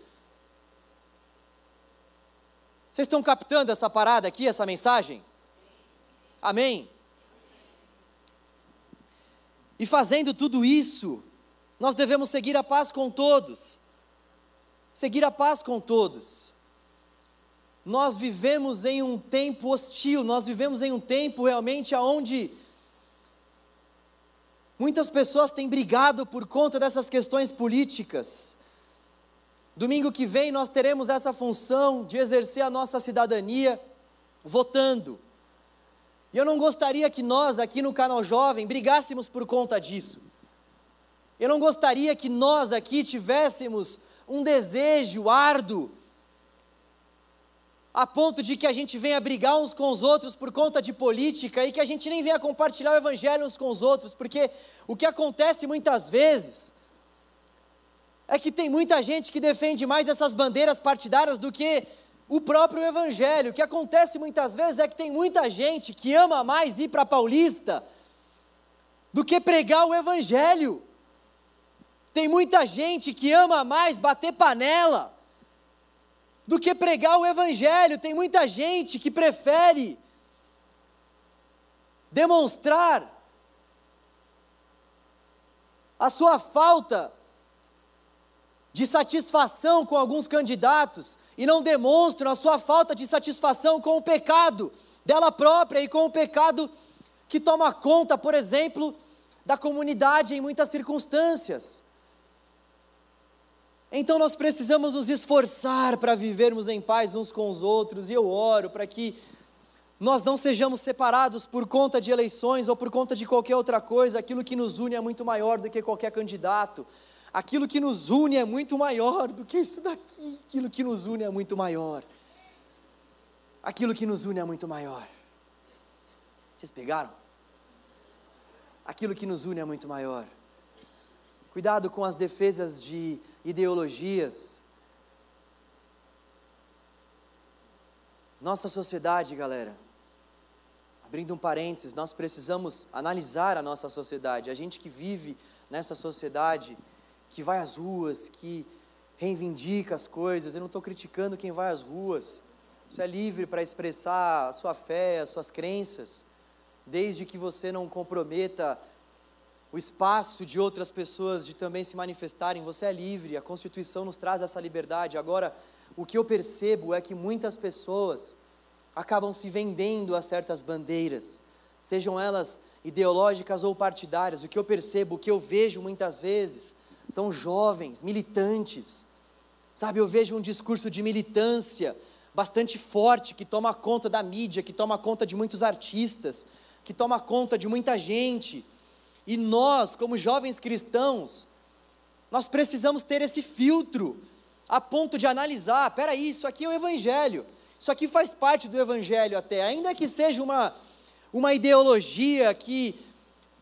Vocês estão captando essa parada aqui, essa mensagem? Amém? E fazendo tudo isso, nós devemos seguir a paz com todos. Seguir a paz com todos nós vivemos em um tempo hostil, nós vivemos em um tempo realmente onde muitas pessoas têm brigado por conta dessas questões políticas. Domingo que vem nós teremos essa função de exercer a nossa cidadania votando. E eu não gostaria que nós aqui no canal Jovem brigássemos por conta disso. Eu não gostaria que nós aqui tivéssemos um desejo árduo a ponto de que a gente venha brigar uns com os outros por conta de política e que a gente nem venha compartilhar o evangelho uns com os outros, porque o que acontece muitas vezes é que tem muita gente que defende mais essas bandeiras partidárias do que o próprio evangelho. O que acontece muitas vezes é que tem muita gente que ama mais ir para Paulista do que pregar o evangelho. Tem muita gente que ama mais bater panela do que pregar o Evangelho. Tem muita gente que prefere demonstrar a sua falta de satisfação com alguns candidatos e não demonstram a sua falta de satisfação com o pecado dela própria e com o pecado que toma conta, por exemplo, da comunidade em muitas circunstâncias. Então nós precisamos nos esforçar para vivermos em paz uns com os outros, e eu oro para que nós não sejamos separados por conta de eleições ou por conta de qualquer outra coisa, aquilo que nos une é muito maior do que qualquer candidato, aquilo que nos une é muito maior do que isso daqui, aquilo que nos une é muito maior. Aquilo que nos une é muito maior. Vocês pegaram? Aquilo que nos une é muito maior. Cuidado com as defesas de ideologias. Nossa sociedade, galera, abrindo um parênteses, nós precisamos analisar a nossa sociedade. A gente que vive nessa sociedade, que vai às ruas, que reivindica as coisas. Eu não estou criticando quem vai às ruas. Você é livre para expressar a sua fé, as suas crenças, desde que você não comprometa o espaço de outras pessoas de também se manifestarem. Você é livre, a Constituição nos traz essa liberdade. Agora, o que eu percebo é que muitas pessoas acabam se vendendo a certas bandeiras, sejam elas ideológicas ou partidárias. O que eu percebo, o que eu vejo muitas vezes, são jovens, militantes. Sabe, eu vejo um discurso de militância bastante forte que toma conta da mídia, que toma conta de muitos artistas, que toma conta de muita gente e nós, como jovens cristãos, nós precisamos ter esse filtro a ponto de analisar, peraí, isso aqui é o evangelho. Isso aqui faz parte do evangelho até, ainda que seja uma uma ideologia que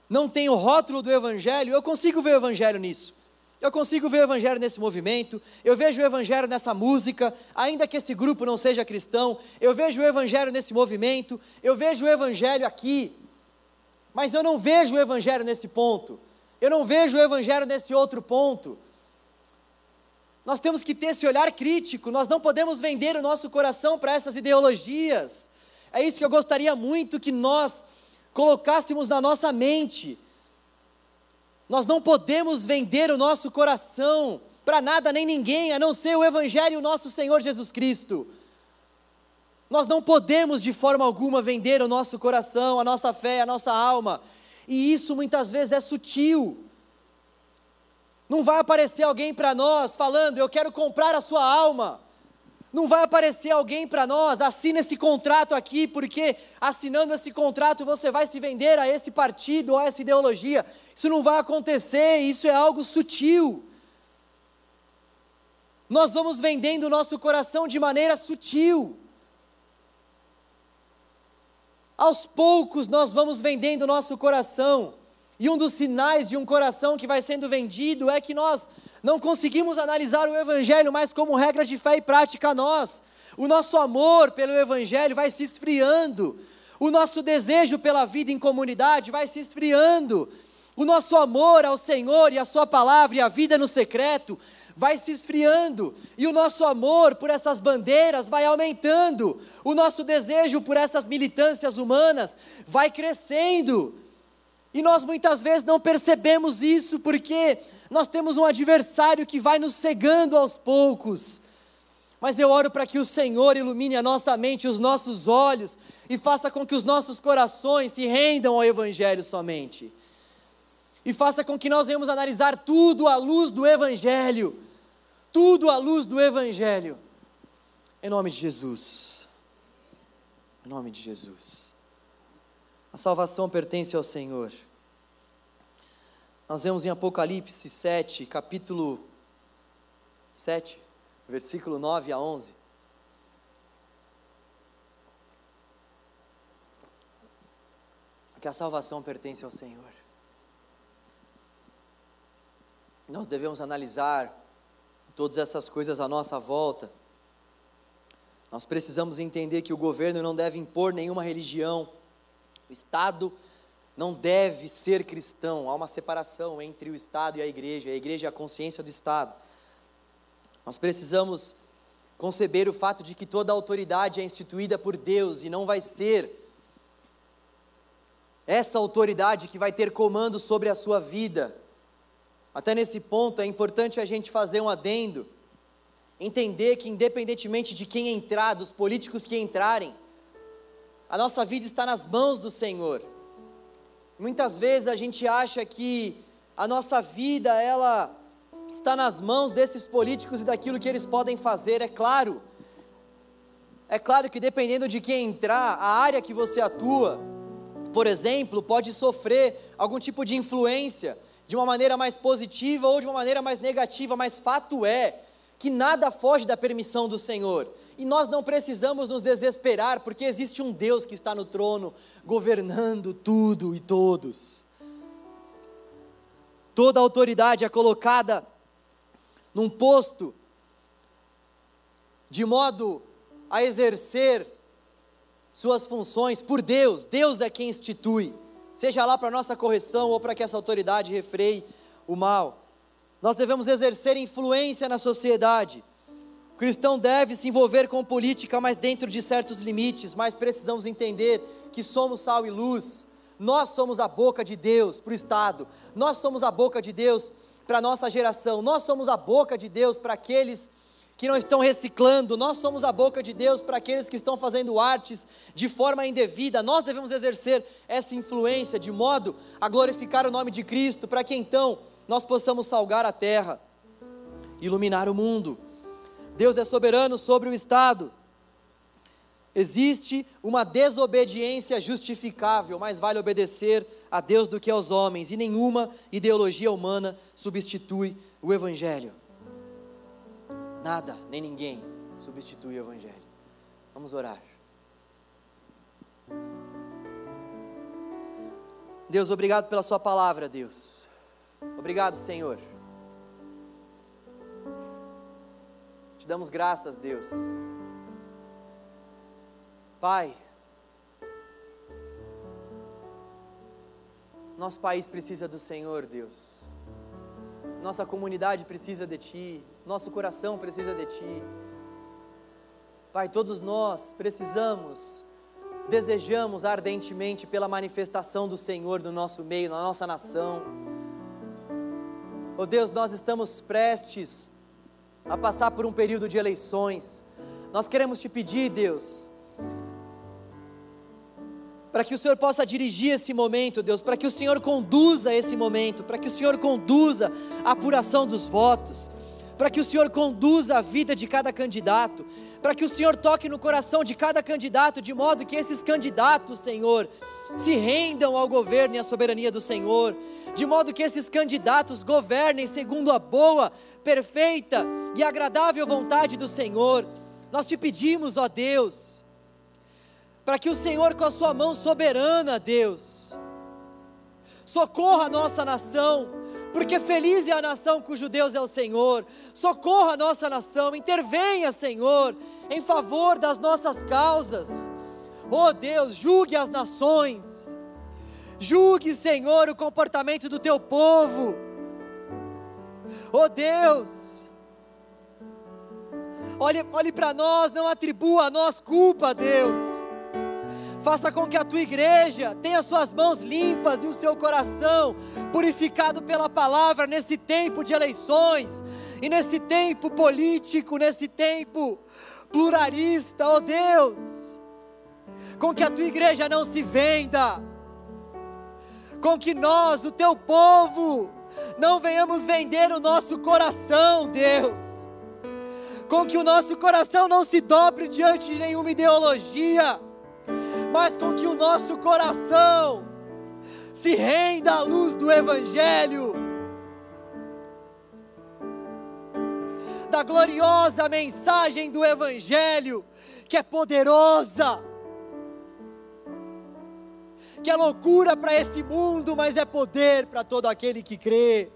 não tem o rótulo do evangelho, eu consigo ver o evangelho nisso. Eu consigo ver o evangelho nesse movimento, eu vejo o evangelho nessa música, ainda que esse grupo não seja cristão, eu vejo o evangelho nesse movimento, eu vejo o evangelho aqui. Mas eu não vejo o Evangelho nesse ponto. Eu não vejo o Evangelho nesse outro ponto. Nós temos que ter esse olhar crítico, nós não podemos vender o nosso coração para essas ideologias. É isso que eu gostaria muito que nós colocássemos na nossa mente. Nós não podemos vender o nosso coração para nada nem ninguém, a não ser o Evangelho e o nosso Senhor Jesus Cristo. Nós não podemos de forma alguma vender o nosso coração, a nossa fé, a nossa alma. E isso muitas vezes é sutil. Não vai aparecer alguém para nós falando, eu quero comprar a sua alma. Não vai aparecer alguém para nós, assina esse contrato aqui, porque assinando esse contrato você vai se vender a esse partido ou a essa ideologia. Isso não vai acontecer, isso é algo sutil. Nós vamos vendendo o nosso coração de maneira sutil. Aos poucos nós vamos vendendo o nosso coração. E um dos sinais de um coração que vai sendo vendido é que nós não conseguimos analisar o Evangelho mais como regra de fé e prática a nós. O nosso amor pelo Evangelho vai se esfriando. O nosso desejo pela vida em comunidade vai se esfriando. O nosso amor ao Senhor e a Sua palavra e a vida no secreto vai se esfriando e o nosso amor por essas bandeiras vai aumentando, o nosso desejo por essas militâncias humanas vai crescendo. E nós muitas vezes não percebemos isso porque nós temos um adversário que vai nos cegando aos poucos. Mas eu oro para que o Senhor ilumine a nossa mente, os nossos olhos e faça com que os nossos corações se rendam ao Evangelho somente. E faça com que nós venhamos analisar tudo à luz do Evangelho tudo à luz do Evangelho. Em nome de Jesus. Em nome de Jesus. A salvação pertence ao Senhor. Nós vemos em Apocalipse 7, capítulo 7, versículo 9 a 11. Que a salvação pertence ao Senhor. Nós devemos analisar todas essas coisas à nossa volta. Nós precisamos entender que o governo não deve impor nenhuma religião, o Estado não deve ser cristão, há uma separação entre o Estado e a igreja, a igreja é a consciência do Estado. Nós precisamos conceber o fato de que toda autoridade é instituída por Deus e não vai ser essa autoridade que vai ter comando sobre a sua vida. Até nesse ponto é importante a gente fazer um adendo, entender que independentemente de quem entrar, dos políticos que entrarem, a nossa vida está nas mãos do Senhor. Muitas vezes a gente acha que a nossa vida ela está nas mãos desses políticos e daquilo que eles podem fazer, é claro. É claro que dependendo de quem entrar, a área que você atua, por exemplo, pode sofrer algum tipo de influência de uma maneira mais positiva ou de uma maneira mais negativa, mas fato é que nada foge da permissão do Senhor. E nós não precisamos nos desesperar, porque existe um Deus que está no trono, governando tudo e todos. Toda autoridade é colocada num posto de modo a exercer suas funções por Deus. Deus é quem institui, seja lá para nossa correção ou para que essa autoridade refreie o mal. Nós devemos exercer influência na sociedade. O cristão deve se envolver com política, mas dentro de certos limites, mas precisamos entender que somos sal e luz. Nós somos a boca de Deus para o Estado, nós somos a boca de Deus para a nossa geração, nós somos a boca de Deus para aqueles que não estão reciclando, nós somos a boca de Deus para aqueles que estão fazendo artes de forma indevida, nós devemos exercer essa influência de modo a glorificar o nome de Cristo, para que então nós possamos salgar a terra, iluminar o mundo. Deus é soberano sobre o Estado. Existe uma desobediência justificável, mais vale obedecer a Deus do que aos homens, e nenhuma ideologia humana substitui o Evangelho. Nada, nem ninguém substitui o Evangelho. Vamos orar. Deus, obrigado pela Sua palavra, Deus. Obrigado, Senhor. Te damos graças, Deus. Pai, nosso país precisa do Senhor, Deus. Nossa comunidade precisa de Ti, nosso coração precisa de Ti. Pai, todos nós precisamos, desejamos ardentemente pela manifestação do Senhor no nosso meio, na nossa nação. Oh Deus, nós estamos prestes a passar por um período de eleições. Nós queremos te pedir, Deus, para que o Senhor possa dirigir esse momento, Deus, para que o Senhor conduza esse momento, para que o Senhor conduza a apuração dos votos, para que o Senhor conduza a vida de cada candidato, para que o Senhor toque no coração de cada candidato, de modo que esses candidatos, Senhor, se rendam ao governo e à soberania do Senhor, de modo que esses candidatos governem segundo a boa, perfeita e agradável vontade do Senhor. Nós te pedimos, ó Deus, para que o Senhor, com a sua mão soberana, Deus, socorra a nossa nação, porque feliz é a nação cujo Deus é o Senhor. Socorra a nossa nação, intervenha, Senhor, em favor das nossas causas. Oh Deus, julgue as nações. Julgue, Senhor, o comportamento do teu povo. Oh Deus, olhe, olhe para nós, não atribua a nós culpa, Deus Faça com que a tua igreja tenha suas mãos limpas e o seu coração purificado pela palavra nesse tempo de eleições e nesse tempo político, nesse tempo pluralista, ó oh Deus. Com que a tua igreja não se venda, com que nós, o teu povo, não venhamos vender o nosso coração, Deus. Com que o nosso coração não se dobre diante de nenhuma ideologia mas com que o nosso coração se renda à luz do Evangelho, da gloriosa mensagem do Evangelho, que é poderosa, que é loucura para esse mundo, mas é poder para todo aquele que crê.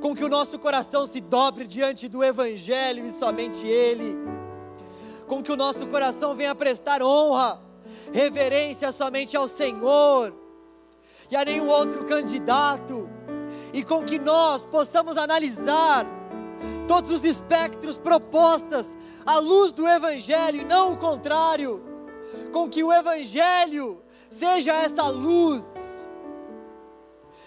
Com que o nosso coração se dobre diante do Evangelho e somente Ele. Com que o nosso coração venha prestar honra reverência somente ao Senhor e a nenhum outro candidato, e com que nós possamos analisar todos os espectros propostas à luz do Evangelho não o contrário, com que o Evangelho seja essa luz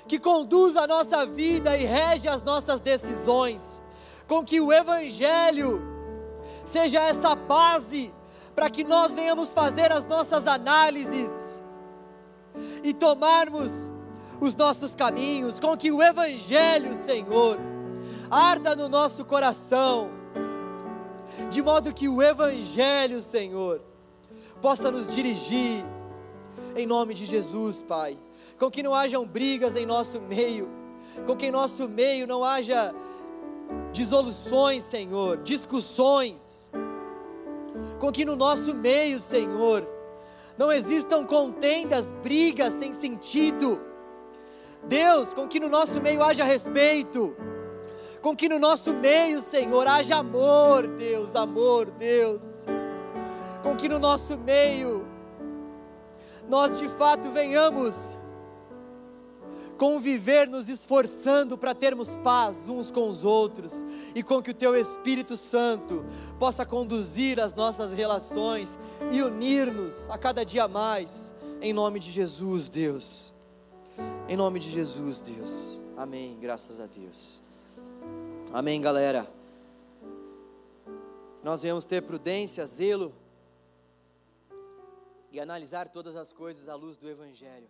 que conduz a nossa vida e rege as nossas decisões, com que o Evangelho seja essa base para que nós venhamos fazer as nossas análises e tomarmos os nossos caminhos, com que o Evangelho, Senhor, arda no nosso coração, de modo que o Evangelho, Senhor, possa nos dirigir, em nome de Jesus, Pai, com que não hajam brigas em nosso meio, com que em nosso meio não haja dissoluções, Senhor, discussões, com que no nosso meio, Senhor, não existam contendas, brigas sem sentido. Deus, com que no nosso meio haja respeito, com que no nosso meio, Senhor, haja amor, Deus, amor, Deus, com que no nosso meio nós de fato venhamos conviver nos esforçando para termos paz uns com os outros e com que o Teu Espírito Santo possa conduzir as nossas relações e unir-nos a cada dia mais, em nome de Jesus, Deus. Em nome de Jesus, Deus. Amém. Graças a Deus. Amém, galera. Nós viemos ter prudência, zelo e analisar todas as coisas à luz do Evangelho.